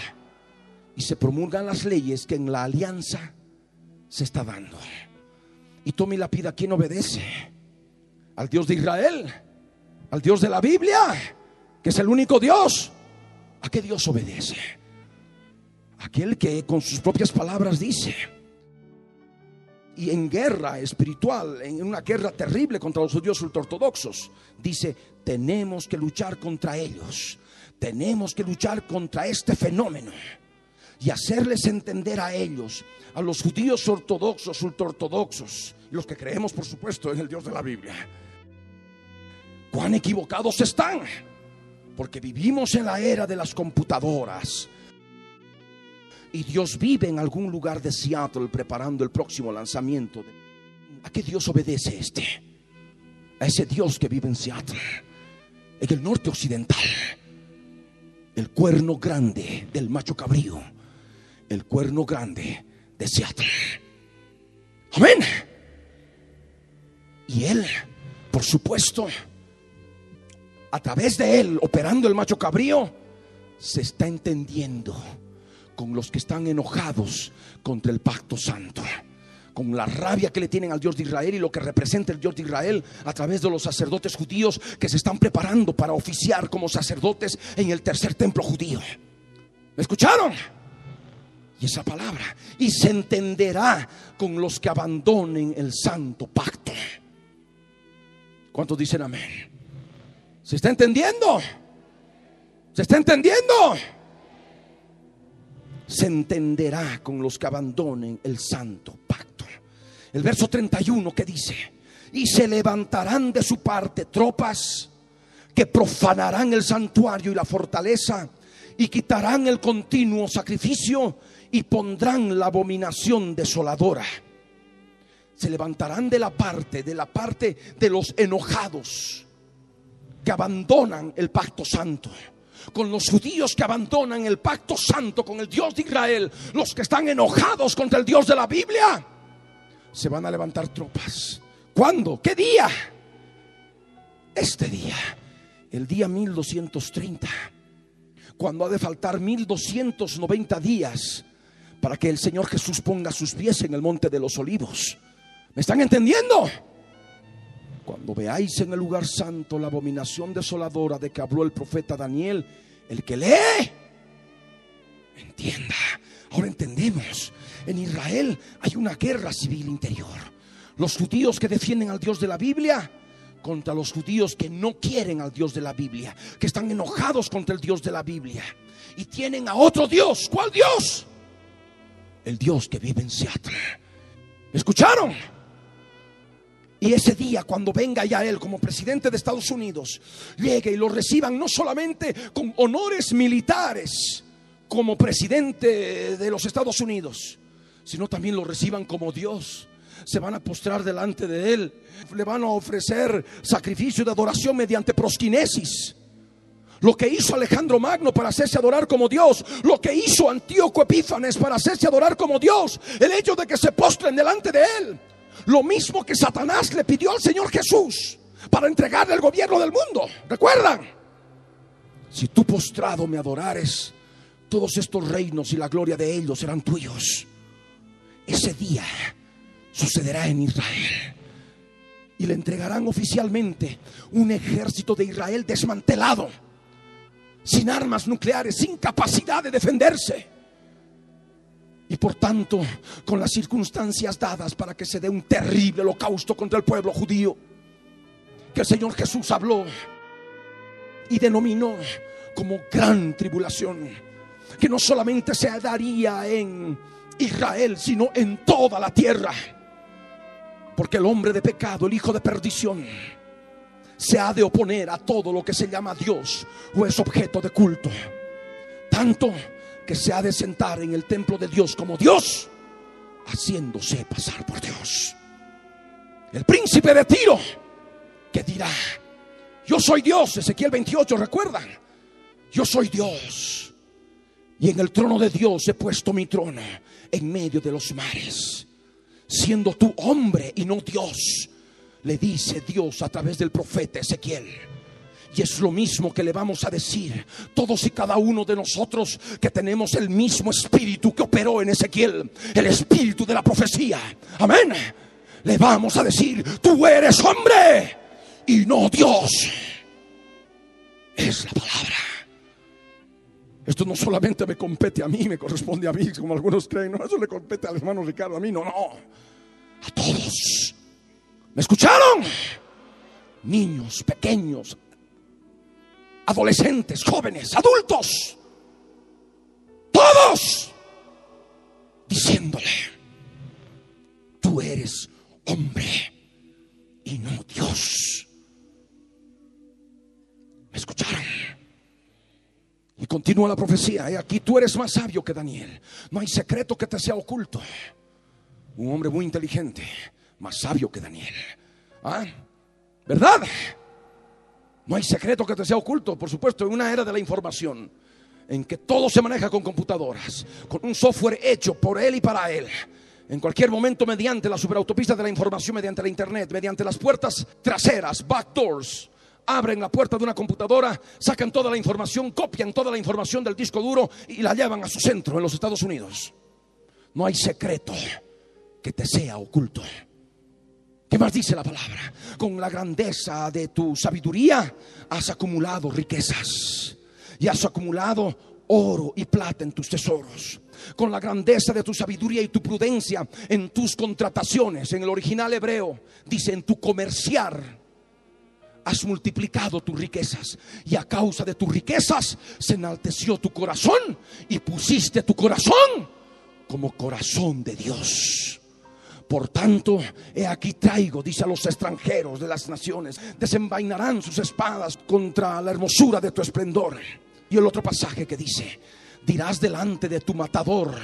Y se promulgan las leyes que en la alianza se está dando. Y Tommy la pida, ¿a quién obedece? Al Dios de Israel, al Dios de la Biblia, que es el único Dios. ¿A qué Dios obedece? Aquel que con sus propias palabras dice, y en guerra espiritual, en una guerra terrible contra los judíos ultraortodoxos, dice, tenemos que luchar contra ellos, tenemos que luchar contra este fenómeno y hacerles entender a ellos, a los judíos ortodoxos, ultraortodoxos, los que creemos por supuesto en el Dios de la Biblia, cuán equivocados están, porque vivimos en la era de las computadoras, y Dios vive en algún lugar de Seattle preparando el próximo lanzamiento. ¿A qué Dios obedece este? A ese Dios que vive en Seattle, en el norte occidental. El cuerno grande del macho cabrío. El cuerno grande de Seattle. Amén. Y él, por supuesto, a través de él, operando el macho cabrío, se está entendiendo con los que están enojados contra el pacto santo con la rabia que le tienen al Dios de Israel y lo que representa el Dios de Israel a través de los sacerdotes judíos que se están preparando para oficiar como sacerdotes en el tercer templo judío. ¿Me escucharon? Y esa palabra, y se entenderá con los que abandonen el santo pacto. ¿Cuántos dicen amén? ¿Se está entendiendo? ¿Se está entendiendo? Se entenderá con los que abandonen el santo pacto. El verso 31 que dice, y se levantarán de su parte tropas que profanarán el santuario y la fortaleza y quitarán el continuo sacrificio y pondrán la abominación desoladora. Se levantarán de la parte, de la parte de los enojados que abandonan el pacto santo con los judíos que abandonan el pacto santo con el Dios de Israel, los que están enojados contra el Dios de la Biblia, se van a levantar tropas. ¿Cuándo? ¿Qué día? Este día el día 1230, cuando ha de faltar 1290 días para que el Señor Jesús ponga sus pies en el monte de los olivos. ¿Me están entendiendo? Cuando veáis en el lugar santo la abominación desoladora de que habló el profeta Daniel, el que lee, entienda. Ahora entendemos, en Israel hay una guerra civil interior. Los judíos que defienden al Dios de la Biblia contra los judíos que no quieren al Dios de la Biblia, que están enojados contra el Dios de la Biblia y tienen a otro Dios. ¿Cuál Dios? El Dios que vive en Seattle. ¿Escucharon? Y ese día, cuando venga ya él como presidente de Estados Unidos, llegue y lo reciban no solamente con honores militares como presidente de los Estados Unidos, sino también lo reciban como Dios. Se van a postrar delante de él, le van a ofrecer sacrificio de adoración mediante prosquinesis. Lo que hizo Alejandro Magno para hacerse adorar como Dios. Lo que hizo Antíoco Epífanes para hacerse adorar como Dios. El hecho de que se postren delante de él. Lo mismo que Satanás le pidió al Señor Jesús para entregarle el gobierno del mundo. ¿Recuerdan? Si tú postrado me adorares, todos estos reinos y la gloria de ellos serán tuyos. Ese día sucederá en Israel. Y le entregarán oficialmente un ejército de Israel desmantelado sin armas nucleares, sin capacidad de defenderse. Y por tanto, con las circunstancias dadas para que se dé un terrible holocausto contra el pueblo judío, que el Señor Jesús habló y denominó como gran tribulación, que no solamente se daría en Israel, sino en toda la tierra. Porque el hombre de pecado, el hijo de perdición, se ha de oponer a todo lo que se llama Dios o es objeto de culto. Tanto que se ha de sentar en el templo de Dios como Dios, haciéndose pasar por Dios. El príncipe de Tiro, que dirá, yo soy Dios, Ezequiel 28, recuerdan, yo soy Dios. Y en el trono de Dios he puesto mi trono en medio de los mares, siendo tú hombre y no Dios le dice Dios a través del profeta Ezequiel. Y es lo mismo que le vamos a decir todos y cada uno de nosotros que tenemos el mismo espíritu que operó en Ezequiel, el espíritu de la profecía. Amén. Le vamos a decir, tú eres hombre y no Dios. Es la palabra. Esto no solamente me compete a mí, me corresponde a mí, como algunos creen. No, eso le compete al hermano Ricardo, a mí, no, no. A todos. ¿Me escucharon? Niños, pequeños, adolescentes, jóvenes, adultos, todos diciéndole, tú eres hombre y no Dios. ¿Me escucharon? Y continúa la profecía. Aquí tú eres más sabio que Daniel. No hay secreto que te sea oculto. Un hombre muy inteligente más sabio que Daniel. ¿Ah? ¿Verdad? No hay secreto que te sea oculto, por supuesto, en una era de la información, en que todo se maneja con computadoras, con un software hecho por él y para él. En cualquier momento, mediante la superautopista de la información, mediante la internet, mediante las puertas traseras, backdoors, abren la puerta de una computadora, sacan toda la información, copian toda la información del disco duro y la llevan a su centro en los Estados Unidos. No hay secreto que te sea oculto. ¿Qué más dice la palabra? Con la grandeza de tu sabiduría has acumulado riquezas y has acumulado oro y plata en tus tesoros. Con la grandeza de tu sabiduría y tu prudencia en tus contrataciones. En el original hebreo dice en tu comerciar has multiplicado tus riquezas y a causa de tus riquezas se enalteció tu corazón y pusiste tu corazón como corazón de Dios. Por tanto, he aquí traigo, dice a los extranjeros de las naciones, desenvainarán sus espadas contra la hermosura de tu esplendor. Y el otro pasaje que dice, dirás delante de tu matador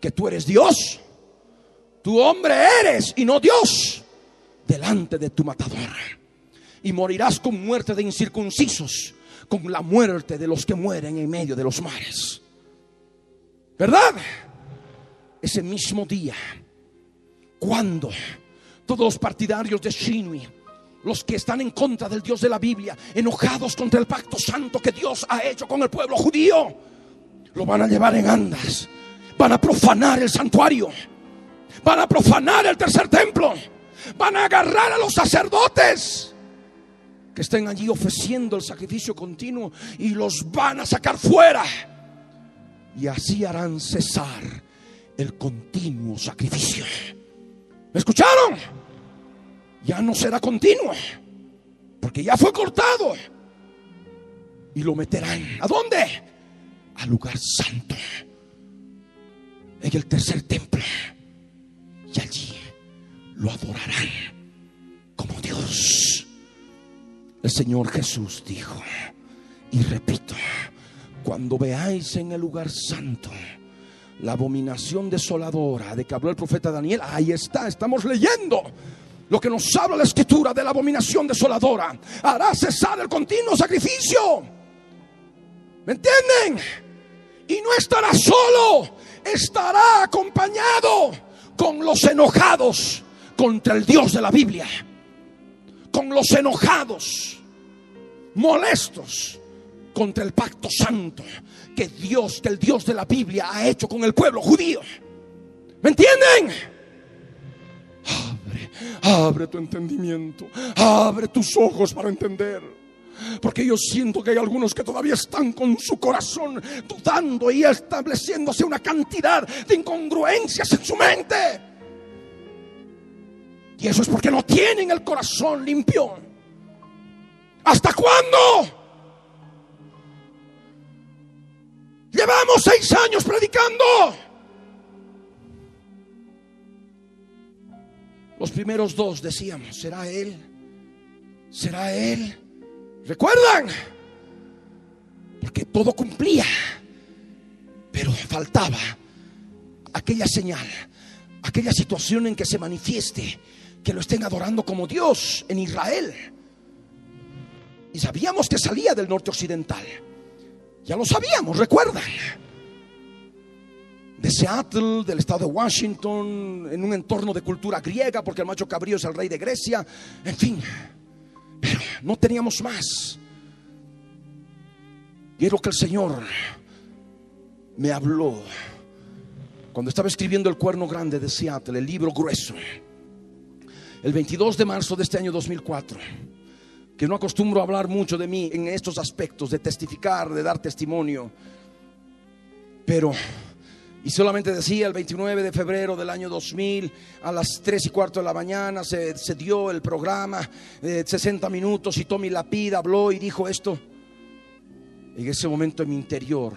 que tú eres Dios. Tu hombre eres y no Dios delante de tu matador. Y morirás con muerte de incircuncisos, con la muerte de los que mueren en medio de los mares. ¿Verdad? Ese mismo día cuando todos los partidarios de Shinui los que están en contra del Dios de la Biblia, enojados contra el pacto santo que Dios ha hecho con el pueblo judío, lo van a llevar en andas, van a profanar el santuario, van a profanar el tercer templo, van a agarrar a los sacerdotes que estén allí ofreciendo el sacrificio continuo y los van a sacar fuera. Y así harán cesar el continuo sacrificio. ¿Me escucharon? Ya no será continuo, porque ya fue cortado. Y lo meterán. ¿A dónde? Al lugar santo. En el tercer templo. Y allí lo adorarán como Dios. El Señor Jesús dijo, y repito, cuando veáis en el lugar santo la abominación desoladora de que habló el profeta Daniel, ahí está, estamos leyendo lo que nos habla la escritura de la abominación desoladora. Hará cesar el continuo sacrificio. ¿Me entienden? Y no estará solo, estará acompañado con los enojados contra el Dios de la Biblia. Con los enojados, molestos contra el pacto santo que Dios, que el Dios de la Biblia ha hecho con el pueblo judío. ¿Me entienden? Abre, abre tu entendimiento, abre tus ojos para entender. Porque yo siento que hay algunos que todavía están con su corazón dudando y estableciéndose una cantidad de incongruencias en su mente. Y eso es porque no tienen el corazón limpio. ¿Hasta cuándo? Llevamos seis años predicando. Los primeros dos decíamos, ¿será Él? ¿Será Él? ¿Recuerdan? Porque todo cumplía, pero faltaba aquella señal, aquella situación en que se manifieste, que lo estén adorando como Dios en Israel. Y sabíamos que salía del norte occidental. Ya lo sabíamos, recuerdan. De Seattle, del estado de Washington, en un entorno de cultura griega, porque el macho cabrío es el rey de Grecia, en fin. Pero no teníamos más. Y es lo que el Señor me habló cuando estaba escribiendo El Cuerno Grande de Seattle, el libro grueso, el 22 de marzo de este año 2004 que no acostumbro a hablar mucho de mí en estos aspectos, de testificar, de dar testimonio. Pero, y solamente decía el 29 de febrero del año 2000, a las 3 y cuarto de la mañana, se, se dio el programa, de 60 minutos, y Tommy Lapida habló y dijo esto. En ese momento en mi interior,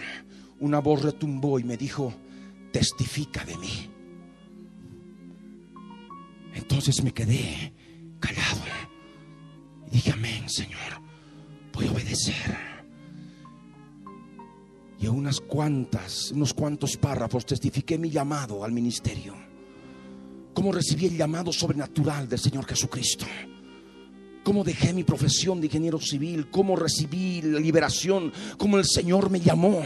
una voz retumbó y me dijo, testifica de mí. Entonces me quedé callado. Dije, amén, Señor. Voy a obedecer. Y a unas cuantas, unos cuantos párrafos testifiqué mi llamado al ministerio. Cómo recibí el llamado sobrenatural del Señor Jesucristo. Cómo dejé mi profesión de ingeniero civil. Cómo recibí la liberación. Cómo el Señor me llamó.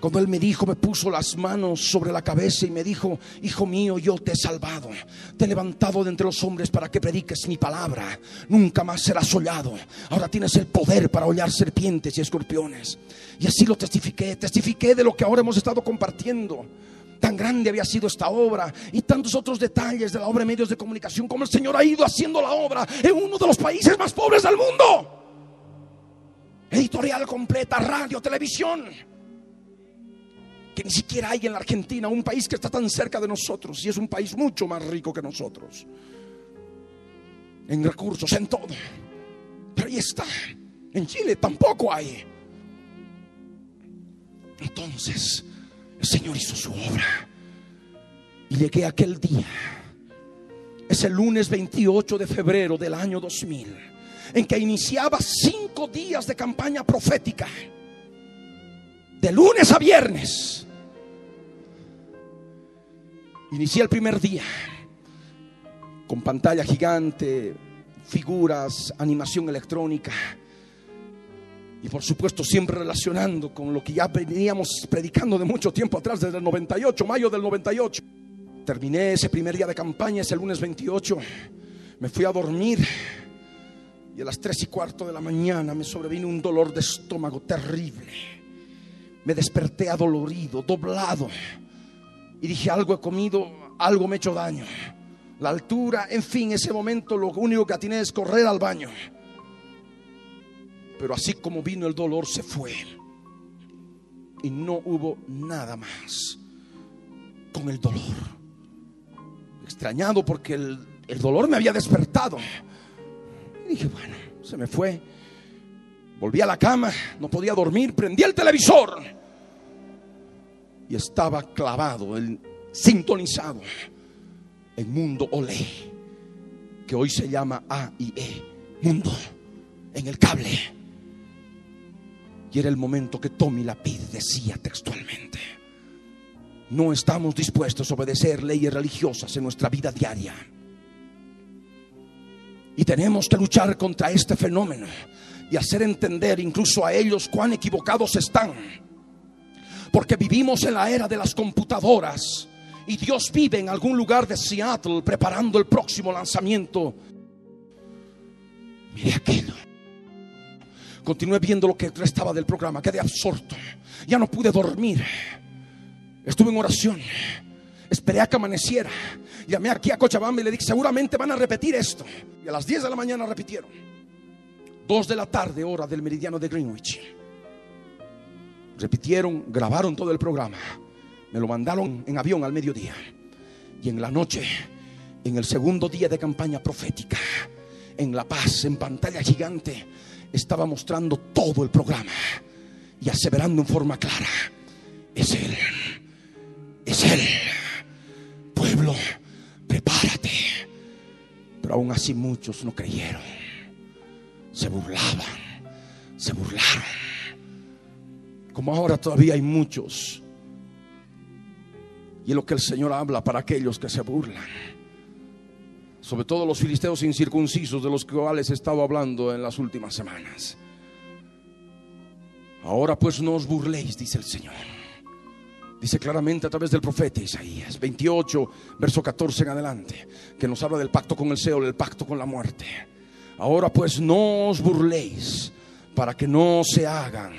Cuando Él me dijo, me puso las manos sobre la cabeza y me dijo, Hijo mío, yo te he salvado, te he levantado de entre los hombres para que prediques mi palabra. Nunca más serás hollado. Ahora tienes el poder para hollar serpientes y escorpiones. Y así lo testifiqué, testifiqué de lo que ahora hemos estado compartiendo. Tan grande había sido esta obra y tantos otros detalles de la obra de medios de comunicación, como el Señor ha ido haciendo la obra en uno de los países más pobres del mundo. Editorial completa, radio, televisión que ni siquiera hay en la Argentina, un país que está tan cerca de nosotros y es un país mucho más rico que nosotros. En recursos, en todo. Pero ahí está. En Chile tampoco hay. Entonces, el Señor hizo su obra. Y llegué aquel día. Es el lunes 28 de febrero del año 2000. En que iniciaba cinco días de campaña profética. De lunes a viernes Inicié el primer día con pantalla gigante, figuras, animación electrónica. Y por supuesto siempre relacionando con lo que ya veníamos predicando de mucho tiempo atrás, desde el 98, mayo del 98. Terminé ese primer día de campaña, ese lunes 28. Me fui a dormir Y a las tres y cuarto de la mañana me sobrevino un dolor de estómago terrible. Me desperté adolorido, doblado. Y dije, algo he comido, algo me ha hecho daño. La altura, en fin, ese momento lo único que atiné es correr al baño. Pero así como vino el dolor, se fue. Y no hubo nada más con el dolor. Extrañado porque el, el dolor me había despertado. Y dije, bueno, se me fue. Volví a la cama, no podía dormir, prendí el televisor y estaba clavado, el, sintonizado en Mundo Olé, que hoy se llama A y E, Mundo, en el cable. Y era el momento que Tommy Lapid decía textualmente, no estamos dispuestos a obedecer leyes religiosas en nuestra vida diaria. Y tenemos que luchar contra este fenómeno y hacer entender incluso a ellos cuán equivocados están. Porque vivimos en la era de las computadoras y Dios vive en algún lugar de Seattle preparando el próximo lanzamiento. Mire aquello. Continué viendo lo que restaba del programa, quedé absorto. Ya no pude dormir. Estuve en oración. Esperé a que amaneciera. Llamé aquí a Cochabamba y le dije, seguramente van a repetir esto. Y a las 10 de la mañana repitieron. 2 de la tarde, hora del meridiano de Greenwich. Repitieron, grabaron todo el programa. Me lo mandaron en avión al mediodía. Y en la noche, en el segundo día de campaña profética, en La Paz, en pantalla gigante, estaba mostrando todo el programa y aseverando en forma clara, es Él, es Él. Pueblo, prepárate. Pero aún así muchos no creyeron. Se burlaban, se burlaron. Como ahora todavía hay muchos. Y es lo que el Señor habla para aquellos que se burlan. Sobre todo los filisteos incircuncisos de los cuales he estado hablando en las últimas semanas. Ahora pues no os burléis, dice el Señor. Dice claramente a través del profeta Isaías 28, verso 14 en adelante, que nos habla del pacto con el Seol, el pacto con la muerte. Ahora pues no os burléis para que no se hagan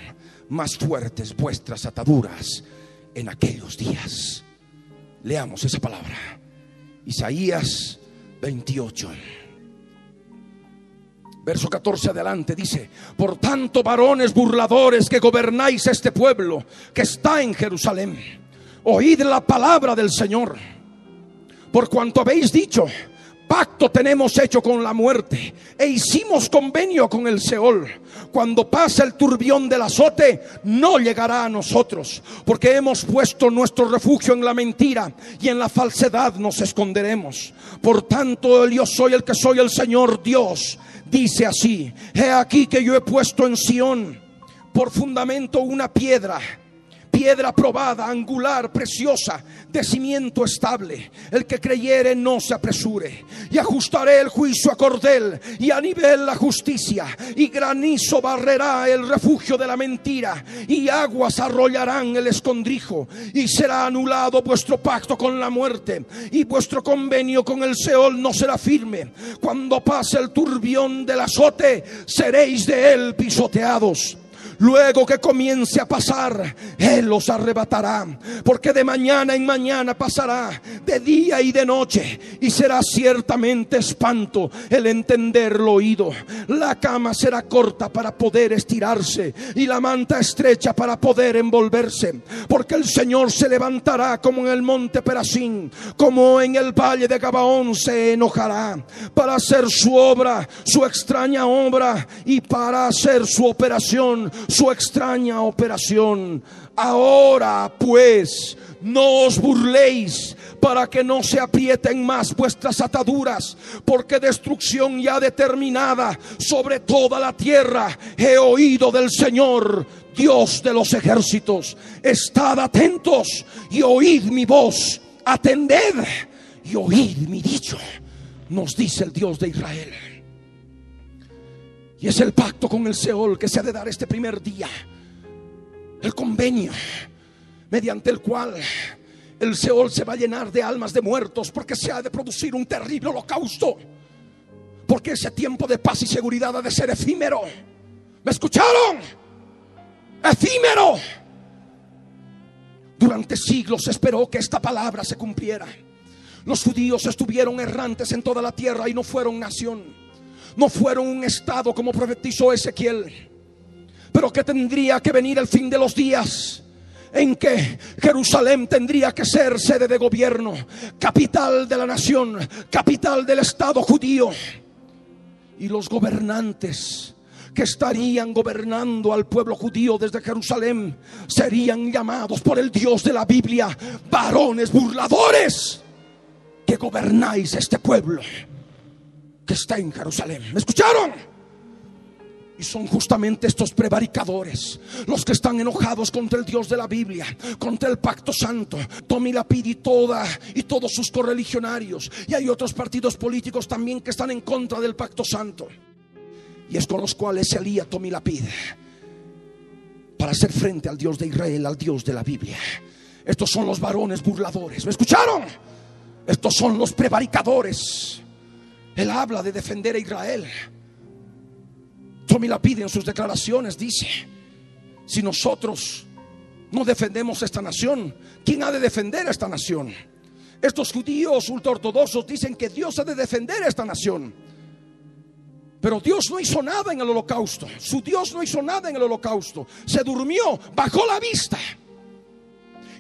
más fuertes vuestras ataduras en aquellos días. Leamos esa palabra. Isaías 28. Verso 14 adelante dice, por tanto varones burladores que gobernáis este pueblo que está en Jerusalén, oíd la palabra del Señor, por cuanto habéis dicho, pacto tenemos hecho con la muerte e hicimos convenio con el Seol. Cuando pase el turbión del azote, no llegará a nosotros, porque hemos puesto nuestro refugio en la mentira y en la falsedad nos esconderemos. Por tanto, yo soy el que soy el Señor Dios. Dice así, he aquí que yo he puesto en Sión por fundamento una piedra piedra probada, angular, preciosa, de cimiento estable. El que creyere no se apresure. Y ajustaré el juicio a cordel y a nivel la justicia. Y granizo barrerá el refugio de la mentira. Y aguas arrollarán el escondrijo. Y será anulado vuestro pacto con la muerte. Y vuestro convenio con el Seol no será firme. Cuando pase el turbión del azote, seréis de él pisoteados. Luego que comience a pasar, Él los arrebatará. Porque de mañana en mañana pasará, de día y de noche. Y será ciertamente espanto el entender lo oído. La cama será corta para poder estirarse y la manta estrecha para poder envolverse. Porque el Señor se levantará como en el monte Perasín, como en el valle de Gabaón se enojará para hacer su obra, su extraña obra y para hacer su operación su extraña operación. Ahora pues, no os burléis para que no se aprieten más vuestras ataduras, porque destrucción ya determinada sobre toda la tierra he oído del Señor, Dios de los ejércitos. Estad atentos y oíd mi voz, atended y oíd mi dicho, nos dice el Dios de Israel. Y es el pacto con el Seol que se ha de dar este primer día. El convenio mediante el cual el Seol se va a llenar de almas de muertos porque se ha de producir un terrible holocausto. Porque ese tiempo de paz y seguridad ha de ser efímero. ¿Me escucharon? Efímero. Durante siglos se esperó que esta palabra se cumpliera. Los judíos estuvieron errantes en toda la tierra y no fueron nación. No fueron un estado como profetizó Ezequiel. Pero que tendría que venir el fin de los días en que Jerusalén tendría que ser sede de gobierno, capital de la nación, capital del Estado judío. Y los gobernantes que estarían gobernando al pueblo judío desde Jerusalén serían llamados por el Dios de la Biblia varones burladores que gobernáis este pueblo que está en Jerusalén. ¿Me escucharon? Y son justamente estos prevaricadores los que están enojados contra el Dios de la Biblia, contra el pacto santo. Tommy Lapid y toda y todos sus correligionarios. Y hay otros partidos políticos también que están en contra del pacto santo. Y es con los cuales se alía Tommy Lapid para hacer frente al Dios de Israel, al Dios de la Biblia. Estos son los varones burladores. ¿Me escucharon? Estos son los prevaricadores. Él habla de defender a Israel. Tommy la pide en sus declaraciones, dice, si nosotros no defendemos esta nación, ¿quién ha de defender a esta nación? Estos judíos ultraortodoxos dicen que Dios ha de defender a esta nación. Pero Dios no hizo nada en el holocausto. Su Dios no hizo nada en el holocausto. Se durmió, bajó la vista.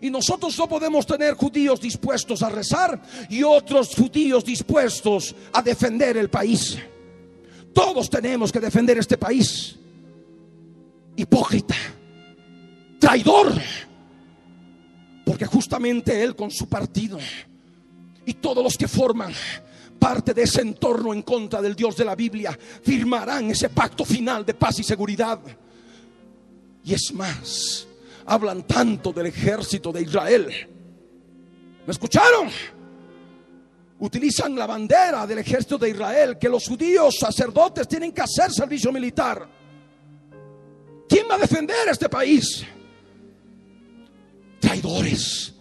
Y nosotros no podemos tener judíos dispuestos a rezar y otros judíos dispuestos a defender el país. Todos tenemos que defender este país. Hipócrita, traidor, porque justamente él con su partido y todos los que forman parte de ese entorno en contra del Dios de la Biblia firmarán ese pacto final de paz y seguridad. Y es más, hablan tanto del ejército de Israel. ¿Me escucharon? utilizan la bandera del ejército de Israel, que los judíos sacerdotes tienen que hacer servicio militar. ¿Quién va a defender este país? Traidores,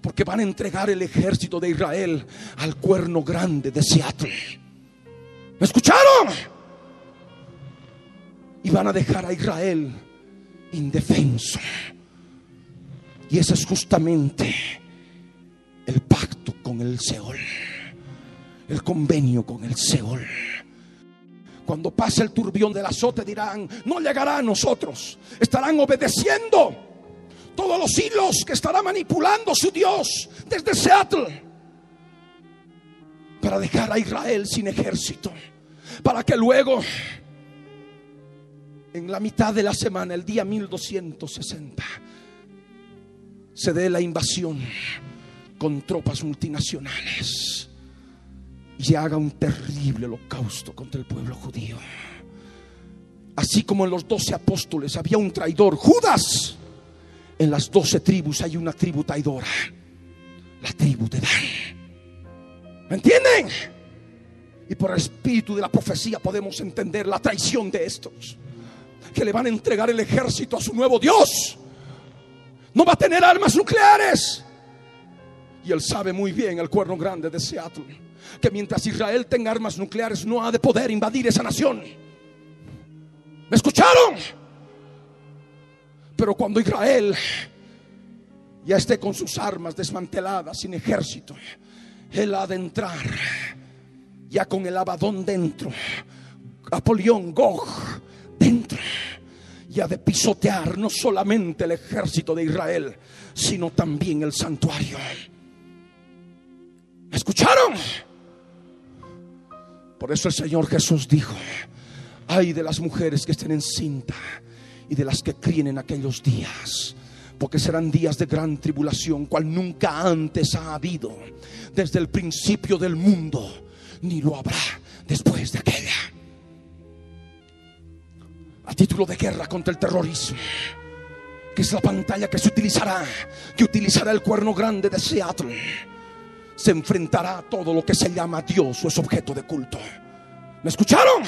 porque van a entregar el ejército de Israel al cuerno grande de Seattle. ¿Me escucharon? Y van a dejar a Israel indefenso. Y ese es justamente el pacto con el Seol, el convenio con el Seol. Cuando pase el turbión del azote dirán, no llegará a nosotros, estarán obedeciendo todos los hilos que estará manipulando su Dios desde Seattle para dejar a Israel sin ejército, para que luego en la mitad de la semana, el día 1260, se dé la invasión con tropas multinacionales y haga un terrible holocausto contra el pueblo judío. Así como en los doce apóstoles había un traidor, Judas, en las doce tribus hay una tribu traidora, la tribu de Dan. ¿Me entienden? Y por el espíritu de la profecía podemos entender la traición de estos, que le van a entregar el ejército a su nuevo Dios. No va a tener armas nucleares y él sabe muy bien, el cuerno grande de Seattle, que mientras Israel tenga armas nucleares no ha de poder invadir esa nación. ¿Me escucharon? Pero cuando Israel ya esté con sus armas desmanteladas, sin ejército, él ha de entrar ya con el abadón dentro, Apolión, Gog dentro, y ha de pisotear no solamente el ejército de Israel, sino también el santuario. ¿Escucharon? Por eso el Señor Jesús dijo, ay de las mujeres que estén en cinta y de las que críen en aquellos días, porque serán días de gran tribulación, cual nunca antes ha habido desde el principio del mundo, ni lo habrá después de aquella. Título de guerra contra el terrorismo, que es la pantalla que se utilizará, que utilizará el cuerno grande de Seattle se enfrentará a todo lo que se llama Dios o es objeto de culto. ¿Me escucharon?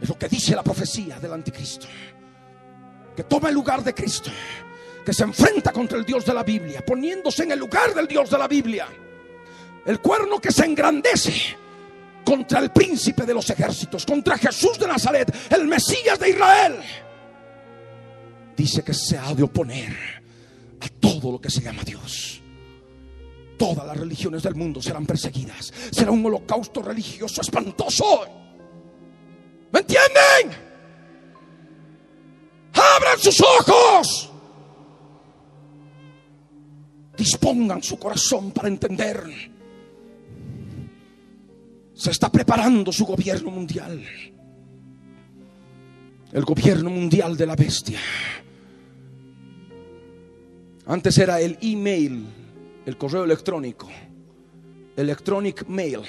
Es lo que dice la profecía del anticristo. Que toma el lugar de Cristo. Que se enfrenta contra el Dios de la Biblia. Poniéndose en el lugar del Dios de la Biblia. El cuerno que se engrandece contra el príncipe de los ejércitos, contra Jesús de Nazaret, el Mesías de Israel. Dice que se ha de oponer a todo lo que se llama Dios. Todas las religiones del mundo serán perseguidas. Será un holocausto religioso espantoso. ¿Me entienden? Abran sus ojos. Dispongan su corazón para entender. Se está preparando su gobierno mundial. El gobierno mundial de la bestia. Antes era el email, el correo electrónico, electronic mail.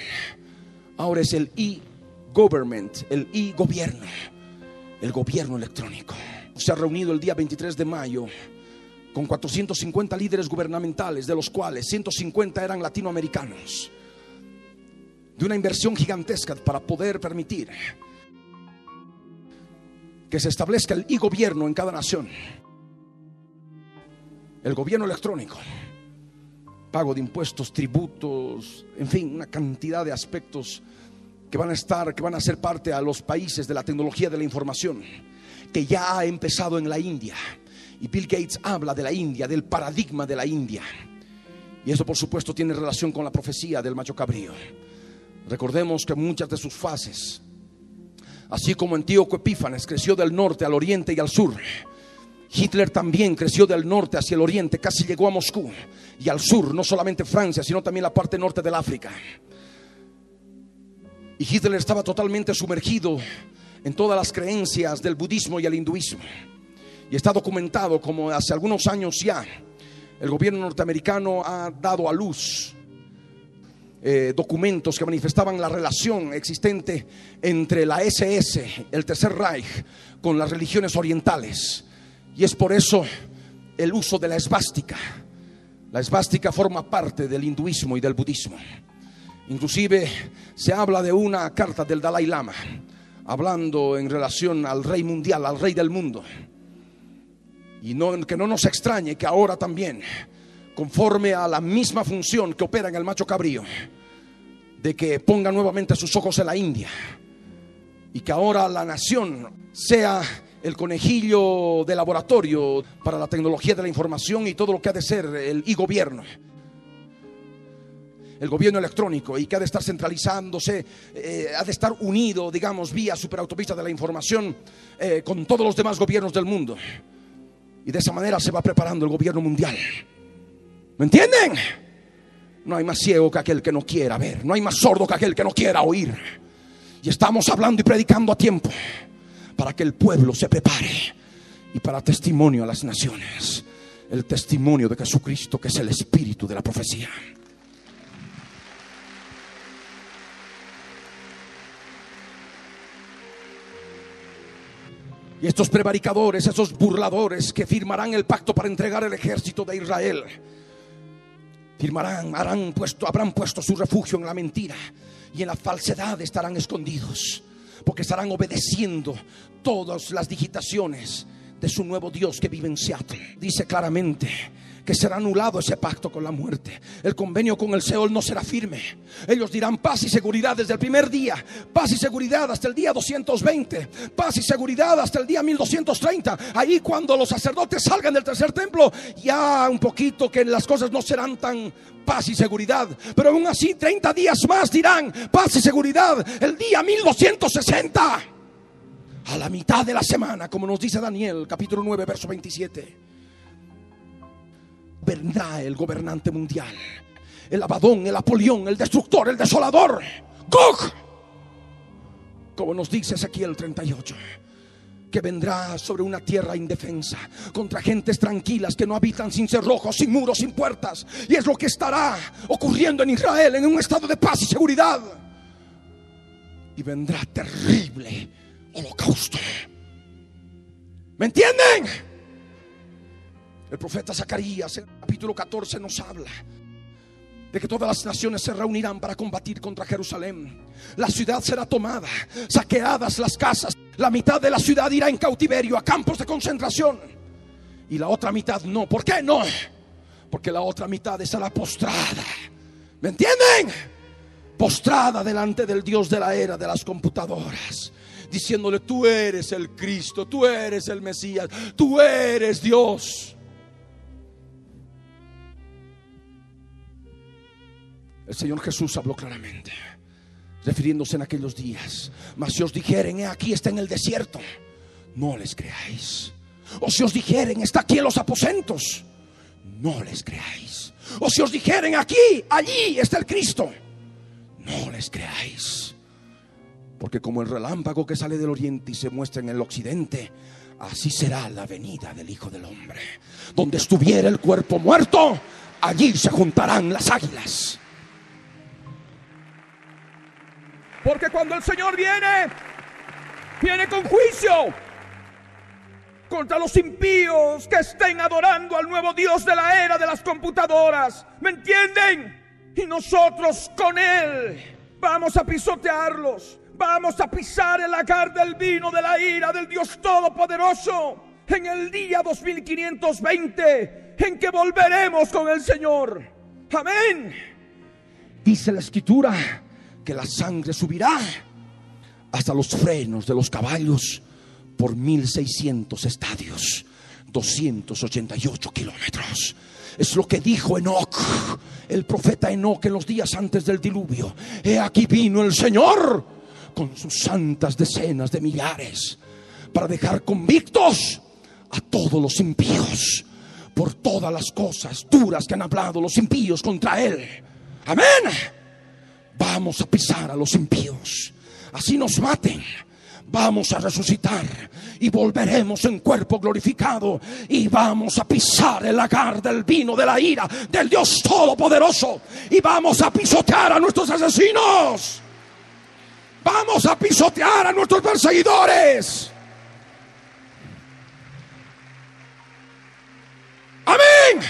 Ahora es el e-government, el e-gobierno, el gobierno electrónico. Se ha reunido el día 23 de mayo con 450 líderes gubernamentales, de los cuales 150 eran latinoamericanos, de una inversión gigantesca para poder permitir que se establezca el e-gobierno en cada nación. El gobierno electrónico, pago de impuestos, tributos, en fin, una cantidad de aspectos que van a estar, que van a ser parte a los países de la tecnología de la información, que ya ha empezado en la India y Bill Gates habla de la India, del paradigma de la India. Y eso por supuesto tiene relación con la profecía del macho cabrío. Recordemos que muchas de sus fases, así como Antíoco Epífanes creció del norte al oriente y al sur, Hitler también creció del norte hacia el oriente, casi llegó a Moscú y al sur, no solamente Francia, sino también la parte norte del África. Y Hitler estaba totalmente sumergido en todas las creencias del budismo y el hinduismo. Y está documentado como hace algunos años ya el gobierno norteamericano ha dado a luz eh, documentos que manifestaban la relación existente entre la SS, el Tercer Reich, con las religiones orientales. Y es por eso el uso de la esvástica. La esvástica forma parte del hinduismo y del budismo. Inclusive se habla de una carta del Dalai Lama, hablando en relación al rey mundial, al rey del mundo y no, que no nos extrañe que ahora también, conforme a la misma función que opera en el macho cabrío, de que ponga nuevamente sus ojos en la India y que ahora la nación sea el conejillo de laboratorio para la tecnología de la información y todo lo que ha de ser el e-gobierno. El gobierno electrónico y que ha de estar centralizándose, eh, ha de estar unido, digamos, vía superautopista de la información eh, con todos los demás gobiernos del mundo. Y de esa manera se va preparando el gobierno mundial. ¿Me entienden? No hay más ciego que aquel que no quiera ver. No hay más sordo que aquel que no quiera oír. Y estamos hablando y predicando a tiempo para que el pueblo se prepare y para testimonio a las naciones. El testimonio de Jesucristo que es el espíritu de la profecía. Y estos prevaricadores, esos burladores que firmarán el pacto para entregar el ejército de Israel, firmarán, harán puesto, habrán puesto su refugio en la mentira y en la falsedad estarán escondidos, porque estarán obedeciendo todas las digitaciones de su nuevo Dios que vive en Seattle. Dice claramente que será anulado ese pacto con la muerte. El convenio con el Seol no será firme. Ellos dirán paz y seguridad desde el primer día, paz y seguridad hasta el día 220, paz y seguridad hasta el día 1230. Ahí cuando los sacerdotes salgan del tercer templo, ya un poquito que las cosas no serán tan paz y seguridad. Pero aún así 30 días más dirán paz y seguridad el día 1260. A la mitad de la semana, como nos dice Daniel, capítulo 9, verso 27 vendrá el gobernante mundial. El Abadón, el Apolión, el destructor, el desolador. Gog. Como nos dice Ezequiel 38 que vendrá sobre una tierra indefensa, contra gentes tranquilas que no habitan sin cerrojos, sin muros, sin puertas. Y es lo que estará ocurriendo en Israel, en un estado de paz y seguridad. Y vendrá terrible holocausto. ¿Me entienden? El profeta Zacarías en el capítulo 14 nos habla de que todas las naciones se reunirán para combatir contra Jerusalén. La ciudad será tomada, saqueadas las casas. La mitad de la ciudad irá en cautiverio a campos de concentración. Y la otra mitad no. ¿Por qué no? Porque la otra mitad estará postrada. ¿Me entienden? postrada delante del Dios de la era de las computadoras, diciéndole, tú eres el Cristo, tú eres el Mesías, tú eres Dios. El Señor Jesús habló claramente, refiriéndose en aquellos días. Mas si os dijeren, aquí está en el desierto, no les creáis. O si os dijeren, está aquí en los aposentos, no les creáis. O si os dijeren, aquí, allí está el Cristo, no les creáis. Porque como el relámpago que sale del oriente y se muestra en el occidente, así será la venida del Hijo del Hombre. Donde estuviera el cuerpo muerto, allí se juntarán las águilas. Porque cuando el Señor viene, viene con juicio contra los impíos que estén adorando al nuevo Dios de la era de las computadoras. ¿Me entienden? Y nosotros con Él vamos a pisotearlos. Vamos a pisar el lagar del vino de la ira del Dios Todopoderoso en el día 2520 en que volveremos con el Señor. Amén. Dice la escritura que la sangre subirá hasta los frenos de los caballos por 1600 estadios, 288 kilómetros. Es lo que dijo Enoch, el profeta Enoch en los días antes del diluvio. He aquí vino el Señor con sus santas decenas de millares para dejar convictos a todos los impíos por todas las cosas duras que han hablado los impíos contra él. Amén. Vamos a pisar a los impíos. Así nos maten. Vamos a resucitar y volveremos en cuerpo glorificado y vamos a pisar el lagar del vino de la ira del Dios Todopoderoso y vamos a pisotear a nuestros asesinos. Vamos a pisotear a nuestros perseguidores. Amén.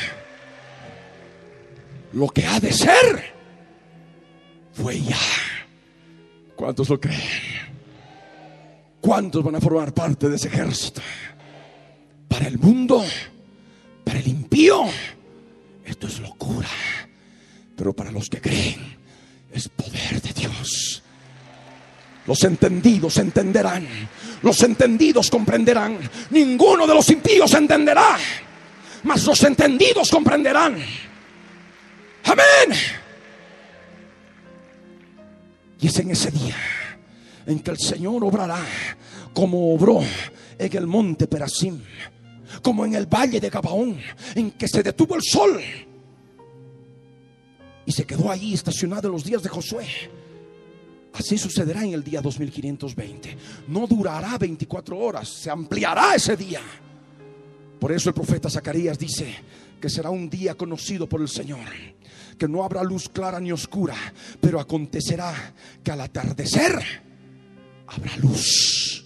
Lo que ha de ser fue ya. ¿Cuántos lo creen? ¿Cuántos van a formar parte de ese ejército? Para el mundo, para el impío, esto es locura. Pero para los que creen, es poder de Dios. Los entendidos entenderán. Los entendidos comprenderán. Ninguno de los impíos entenderá. Mas los entendidos comprenderán. Amén. Y es en ese día en que el Señor obrará como obró en el monte Perasim, como en el valle de Gabaón, en que se detuvo el sol y se quedó ahí estacionado en los días de Josué. Así sucederá en el día 2520. No durará 24 horas, se ampliará ese día. Por eso el profeta Zacarías dice que será un día conocido por el Señor que no habrá luz clara ni oscura, pero acontecerá que al atardecer habrá luz.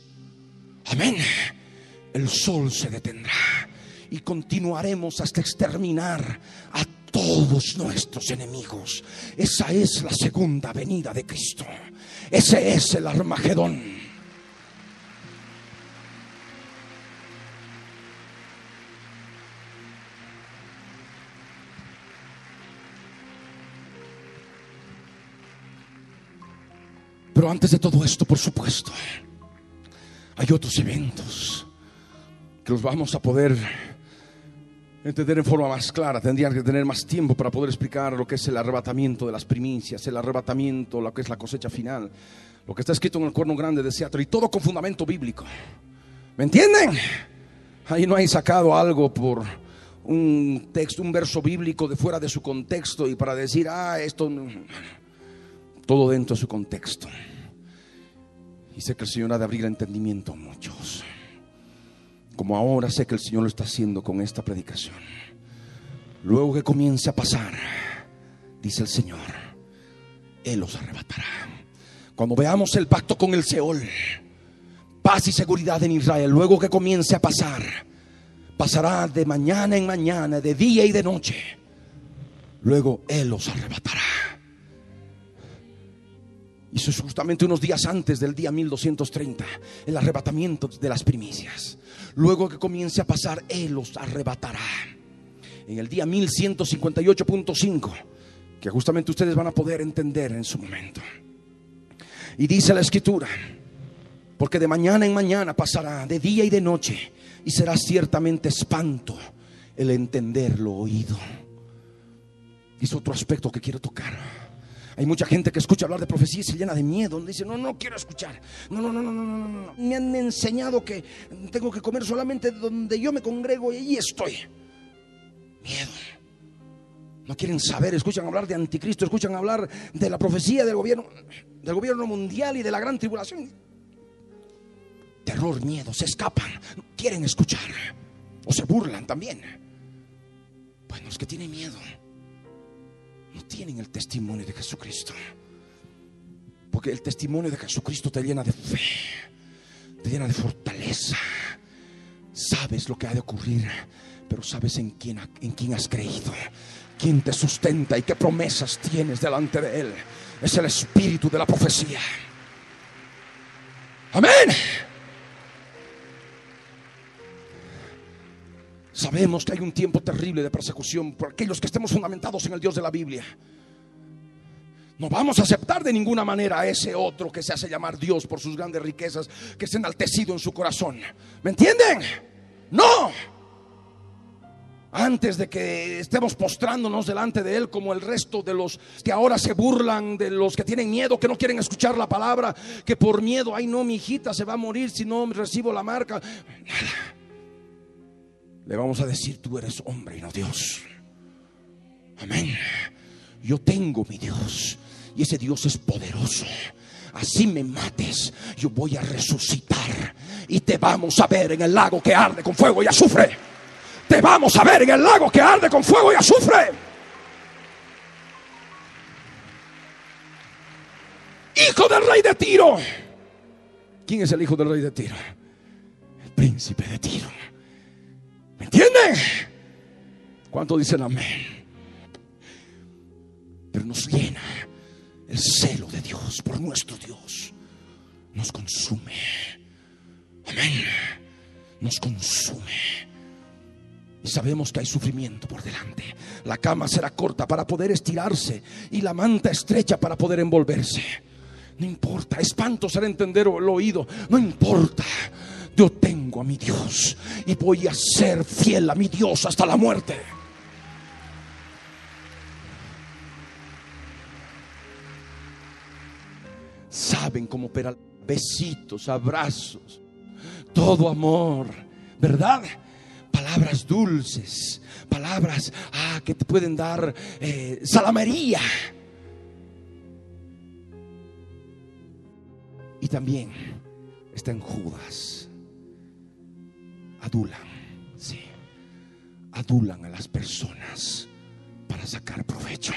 Amén. El sol se detendrá y continuaremos hasta exterminar a todos nuestros enemigos. Esa es la segunda venida de Cristo. Ese es el Armagedón. Pero antes de todo esto, por supuesto, hay otros eventos que los vamos a poder entender en forma más clara. Tendrían que tener más tiempo para poder explicar lo que es el arrebatamiento de las primicias, el arrebatamiento, lo que es la cosecha final, lo que está escrito en el cuerno grande de Seattle y todo con fundamento bíblico. ¿Me entienden? Ahí no hay sacado algo por un texto, un verso bíblico de fuera de su contexto y para decir, ah, esto todo dentro de su contexto. Y sé que el Señor ha de abrir entendimiento a muchos. Como ahora sé que el Señor lo está haciendo con esta predicación. Luego que comience a pasar, dice el Señor, Él los arrebatará. Cuando veamos el pacto con el Seol, paz y seguridad en Israel, luego que comience a pasar, pasará de mañana en mañana, de día y de noche. Luego Él los arrebatará. Y eso es justamente unos días antes del día 1230, el arrebatamiento de las primicias. Luego que comience a pasar, Él los arrebatará. En el día 1158.5 que justamente ustedes van a poder entender en su momento. Y dice la escritura, porque de mañana en mañana pasará, de día y de noche, y será ciertamente espanto el entender lo oído. Es otro aspecto que quiero tocar. Hay mucha gente que escucha hablar de profecía y se llena de miedo. Dice, no, no quiero escuchar. No, no, no, no, no, no, no. Me han enseñado que tengo que comer solamente donde yo me congrego y allí estoy. Miedo. No quieren saber, escuchan hablar de anticristo, escuchan hablar de la profecía del gobierno, del gobierno mundial y de la gran tribulación. Terror, miedo, se escapan, quieren escuchar o se burlan también. Pues los que tienen miedo no tienen el testimonio de Jesucristo. Porque el testimonio de Jesucristo te llena de fe, te llena de fortaleza. Sabes lo que ha de ocurrir, pero sabes en quién, en quién has creído quien te sustenta y qué promesas tienes delante de Él. Es el espíritu de la profecía. Amén. Sabemos que hay un tiempo terrible de persecución por aquellos que estemos fundamentados en el Dios de la Biblia. No vamos a aceptar de ninguna manera a ese otro que se hace llamar Dios por sus grandes riquezas que se enaltecido en su corazón. ¿Me entienden? No antes de que estemos postrándonos delante de Él como el resto de los que ahora se burlan, de los que tienen miedo, que no quieren escuchar la palabra, que por miedo, ay no, mi hijita se va a morir si no recibo la marca. Nada. Le vamos a decir, tú eres hombre y no Dios. Amén. Yo tengo mi Dios y ese Dios es poderoso. Así me mates, yo voy a resucitar y te vamos a ver en el lago que arde con fuego y azufre te vamos a ver en el lago que arde con fuego y azufre. Hijo del rey de Tiro. ¿Quién es el hijo del rey de Tiro? El príncipe de Tiro. ¿Me entienden? ¿Cuánto dicen amén? Pero nos llena el celo de Dios por nuestro Dios. Nos consume. Amén. Nos consume. Y sabemos que hay sufrimiento por delante. La cama será corta para poder estirarse y la manta estrecha para poder envolverse. No importa, espanto será entender el oído. No importa. Yo tengo a mi Dios y voy a ser fiel a mi Dios hasta la muerte. Saben cómo operar besitos, abrazos, todo amor, ¿verdad? palabras dulces, palabras ah, que te pueden dar eh, salamería. Y también está en Judas. Adulan, sí. Adulan a las personas para sacar provecho.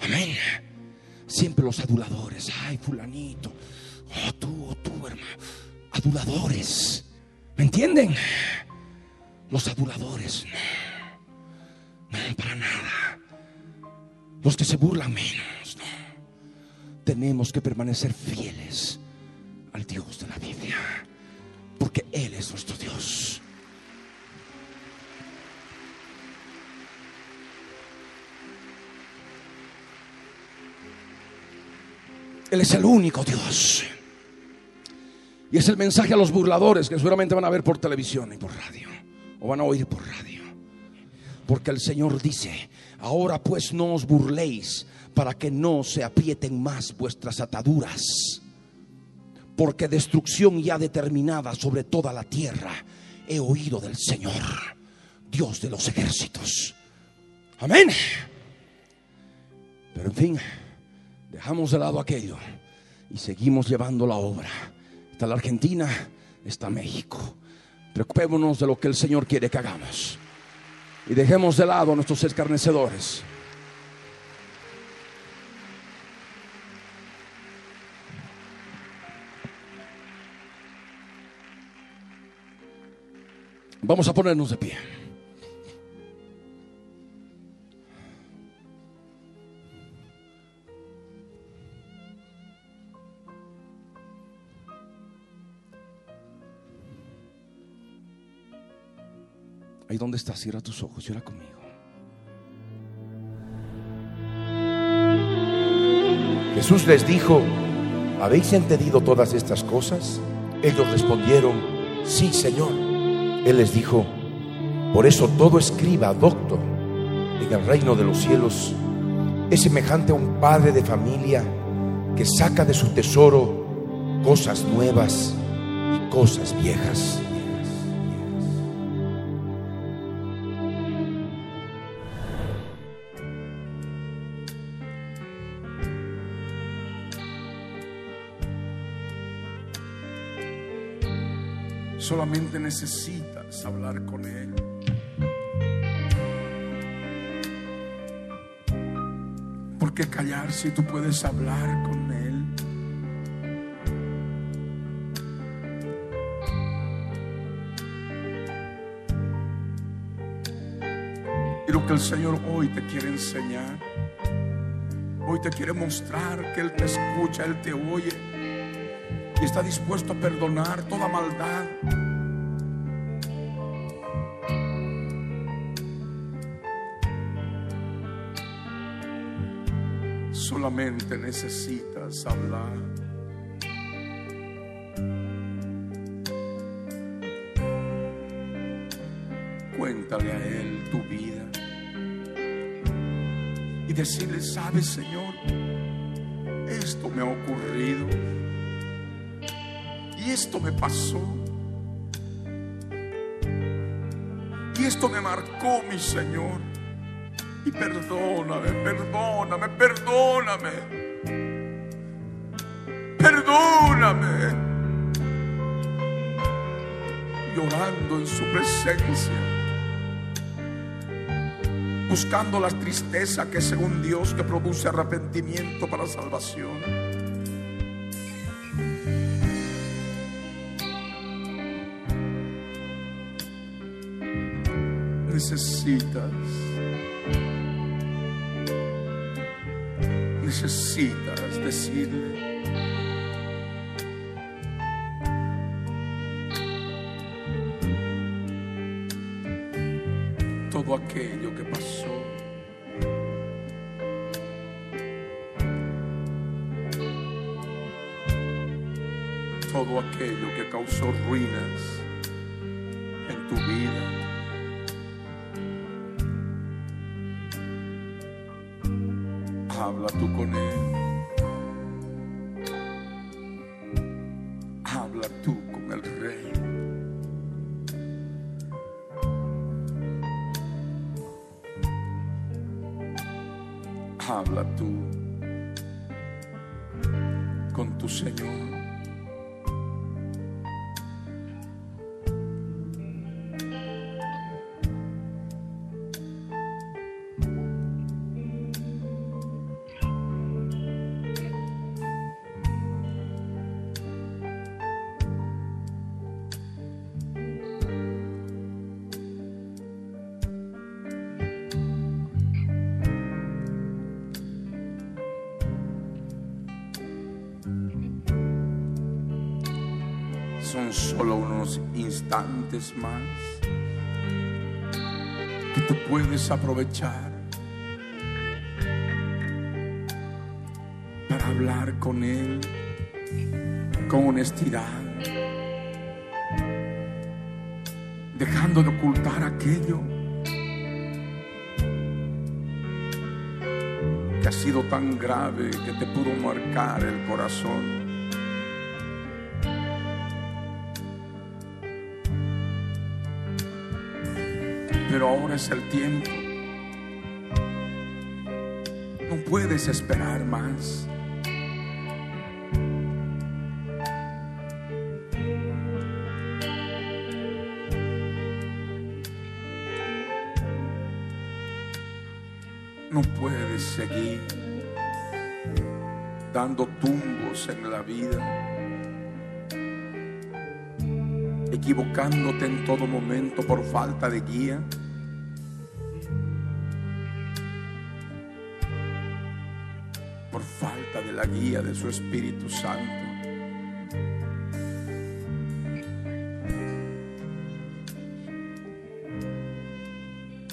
Amén. Siempre los aduladores. Ay, fulanito. Oh, tú, oh, tú, hermano. Aduladores. ¿Me entienden? Los aduladores, no, no, para nada. Los que se burlan menos, no. Tenemos que permanecer fieles al Dios de la Biblia, porque Él es nuestro Él es el único Dios. Y es el mensaje a los burladores que seguramente van a ver por televisión y por radio o van a oír por radio. Porque el Señor dice, ahora pues no os burléis para que no se aprieten más vuestras ataduras. Porque destrucción ya determinada sobre toda la tierra he oído del Señor, Dios de los ejércitos. Amén. Pero en fin, dejamos de lado aquello y seguimos llevando la obra. Está la Argentina, está México. Preocupémonos de lo que el Señor quiere que hagamos. Y dejemos de lado a nuestros escarnecedores. Vamos a ponernos de pie. Ahí donde estás, cierra tus ojos y ora conmigo. Jesús les dijo, ¿habéis entendido todas estas cosas? Ellos respondieron, sí, Señor. Él les dijo, por eso todo escriba, doctor, en el reino de los cielos es semejante a un padre de familia que saca de su tesoro cosas nuevas y cosas viejas. Solamente necesitas hablar con Él. ¿Por qué callar si tú puedes hablar con Él? Y lo que el Señor hoy te quiere enseñar, hoy te quiere mostrar que Él te escucha, Él te oye y está dispuesto a perdonar toda maldad. Necesitas hablar. Cuéntale a Él tu vida y decirle, sabes Señor, esto me ha ocurrido y esto me pasó. Y esto me marcó mi Señor. Y perdóname, perdóname, perdóname. Perdóname. Llorando en su presencia. Buscando la tristeza que según Dios que produce arrepentimiento para salvación. necesitas. Necesitas decirle. Todo aquello que pasó. Todo aquello que causó ruinas en tu vida. Habla tú con Él. Son solo unos instantes más que tú puedes aprovechar para hablar con Él con honestidad, dejando de ocultar aquello que ha sido tan grave que te pudo marcar el corazón. Pero ahora es el tiempo. No puedes esperar más. No puedes seguir dando tumbos en la vida equivocándote en todo momento por falta de guía. De su Espíritu Santo.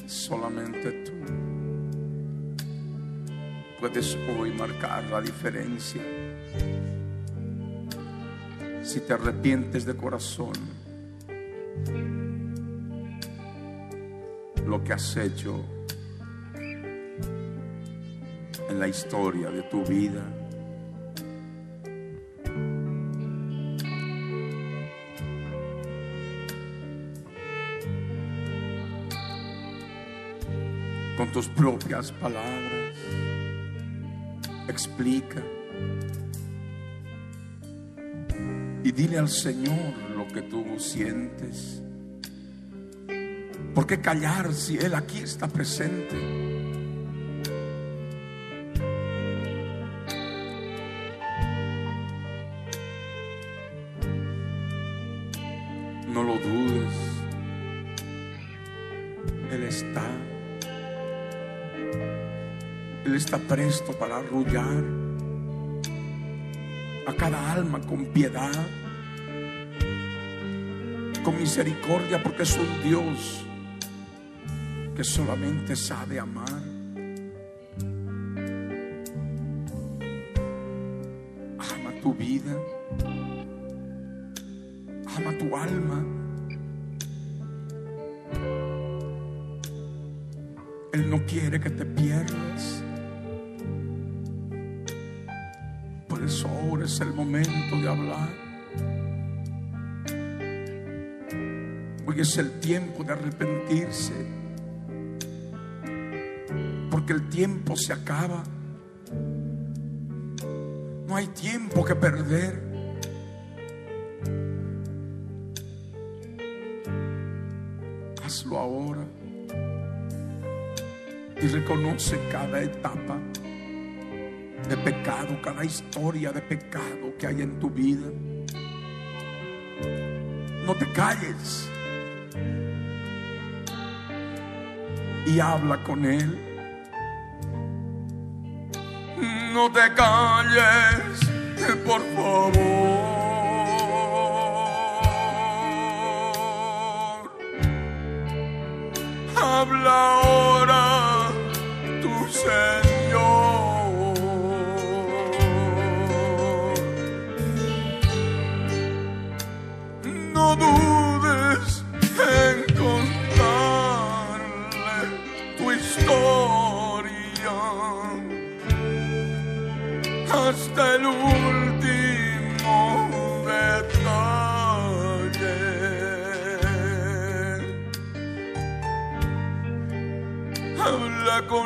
Solamente tú puedes hoy marcar la diferencia. Si te arrepientes de corazón, lo que has hecho en la historia de tu vida. Tus propias palabras, explica y dile al Señor lo que tú sientes. ¿Por qué callar si Él aquí está presente? Presto para arrullar a cada alma con piedad, con misericordia, porque es un Dios que solamente sabe amar. Hoy es el tiempo de arrepentirse. Porque el tiempo se acaba. No hay tiempo que perder. Hazlo ahora. Y reconoce cada etapa de pecado, cada historia de pecado que hay en tu vida. No te calles. Y habla con Él. No te calles, por favor. Habla ahora tu Señor.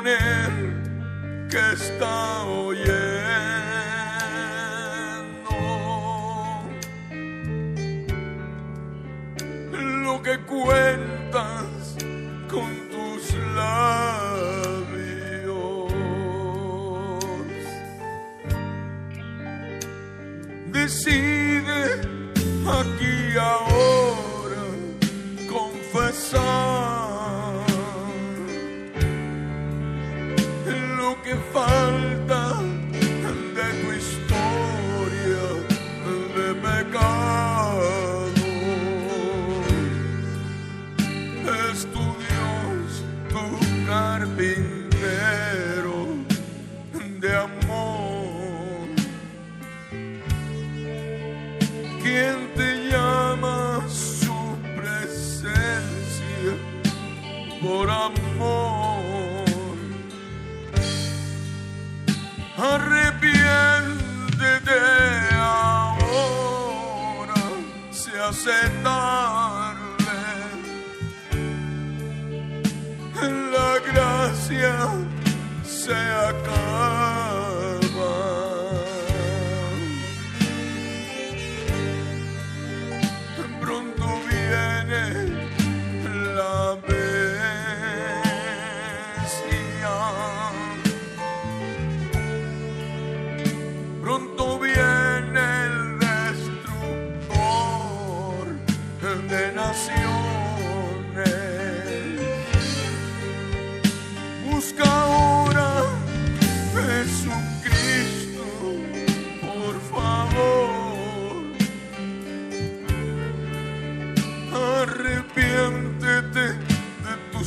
Que está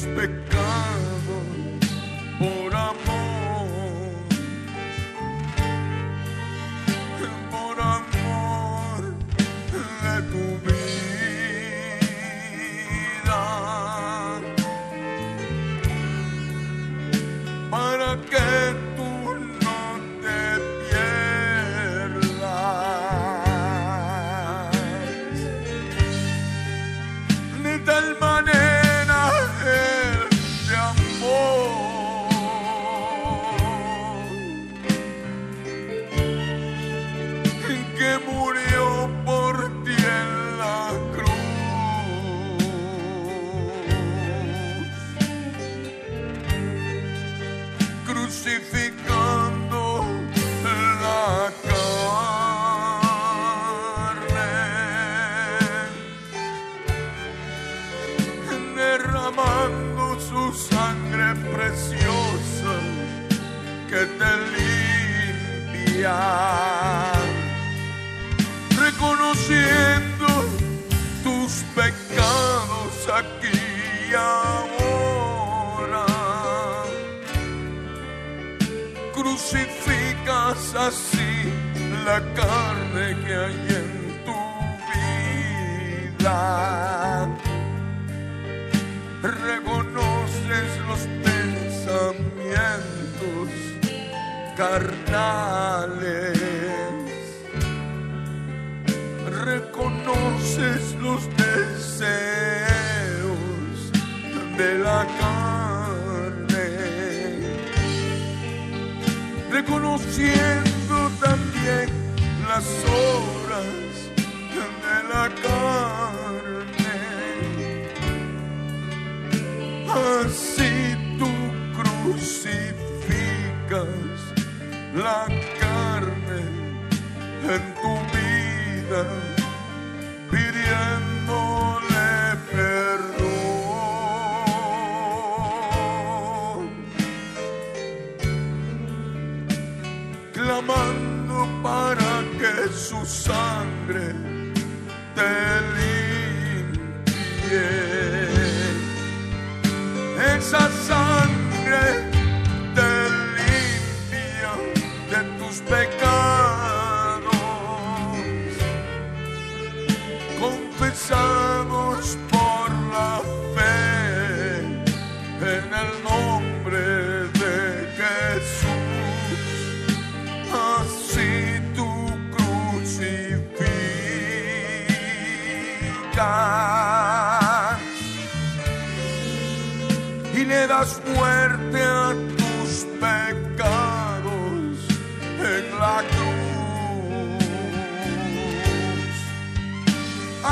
spectacular.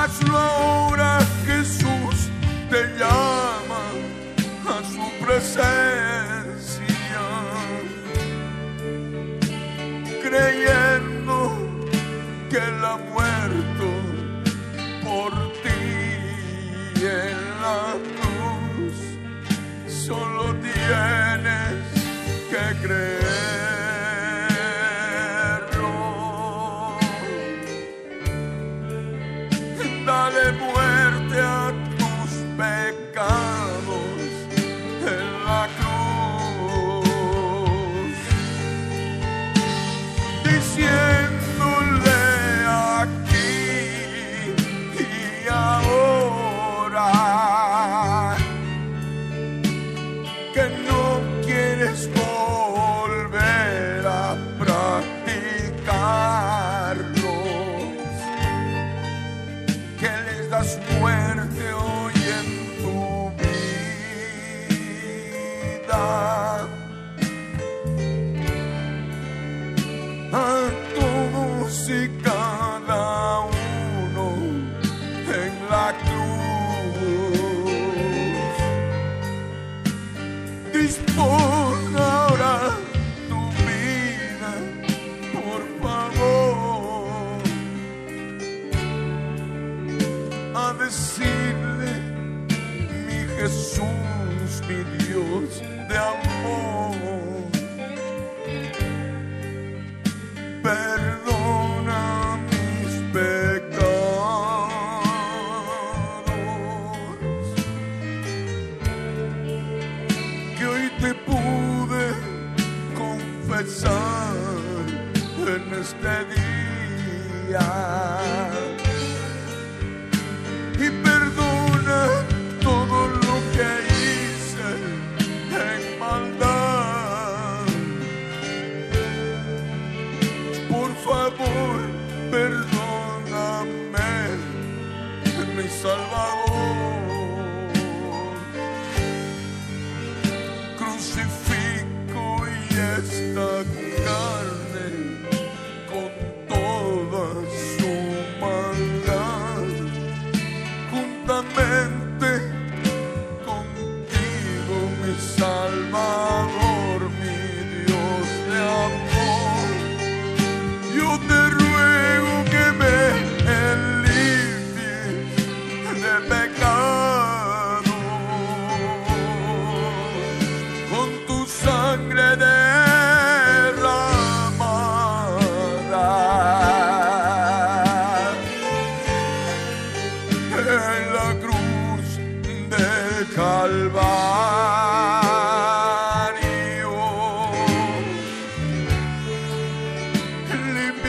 Hazlo ahora,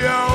radio.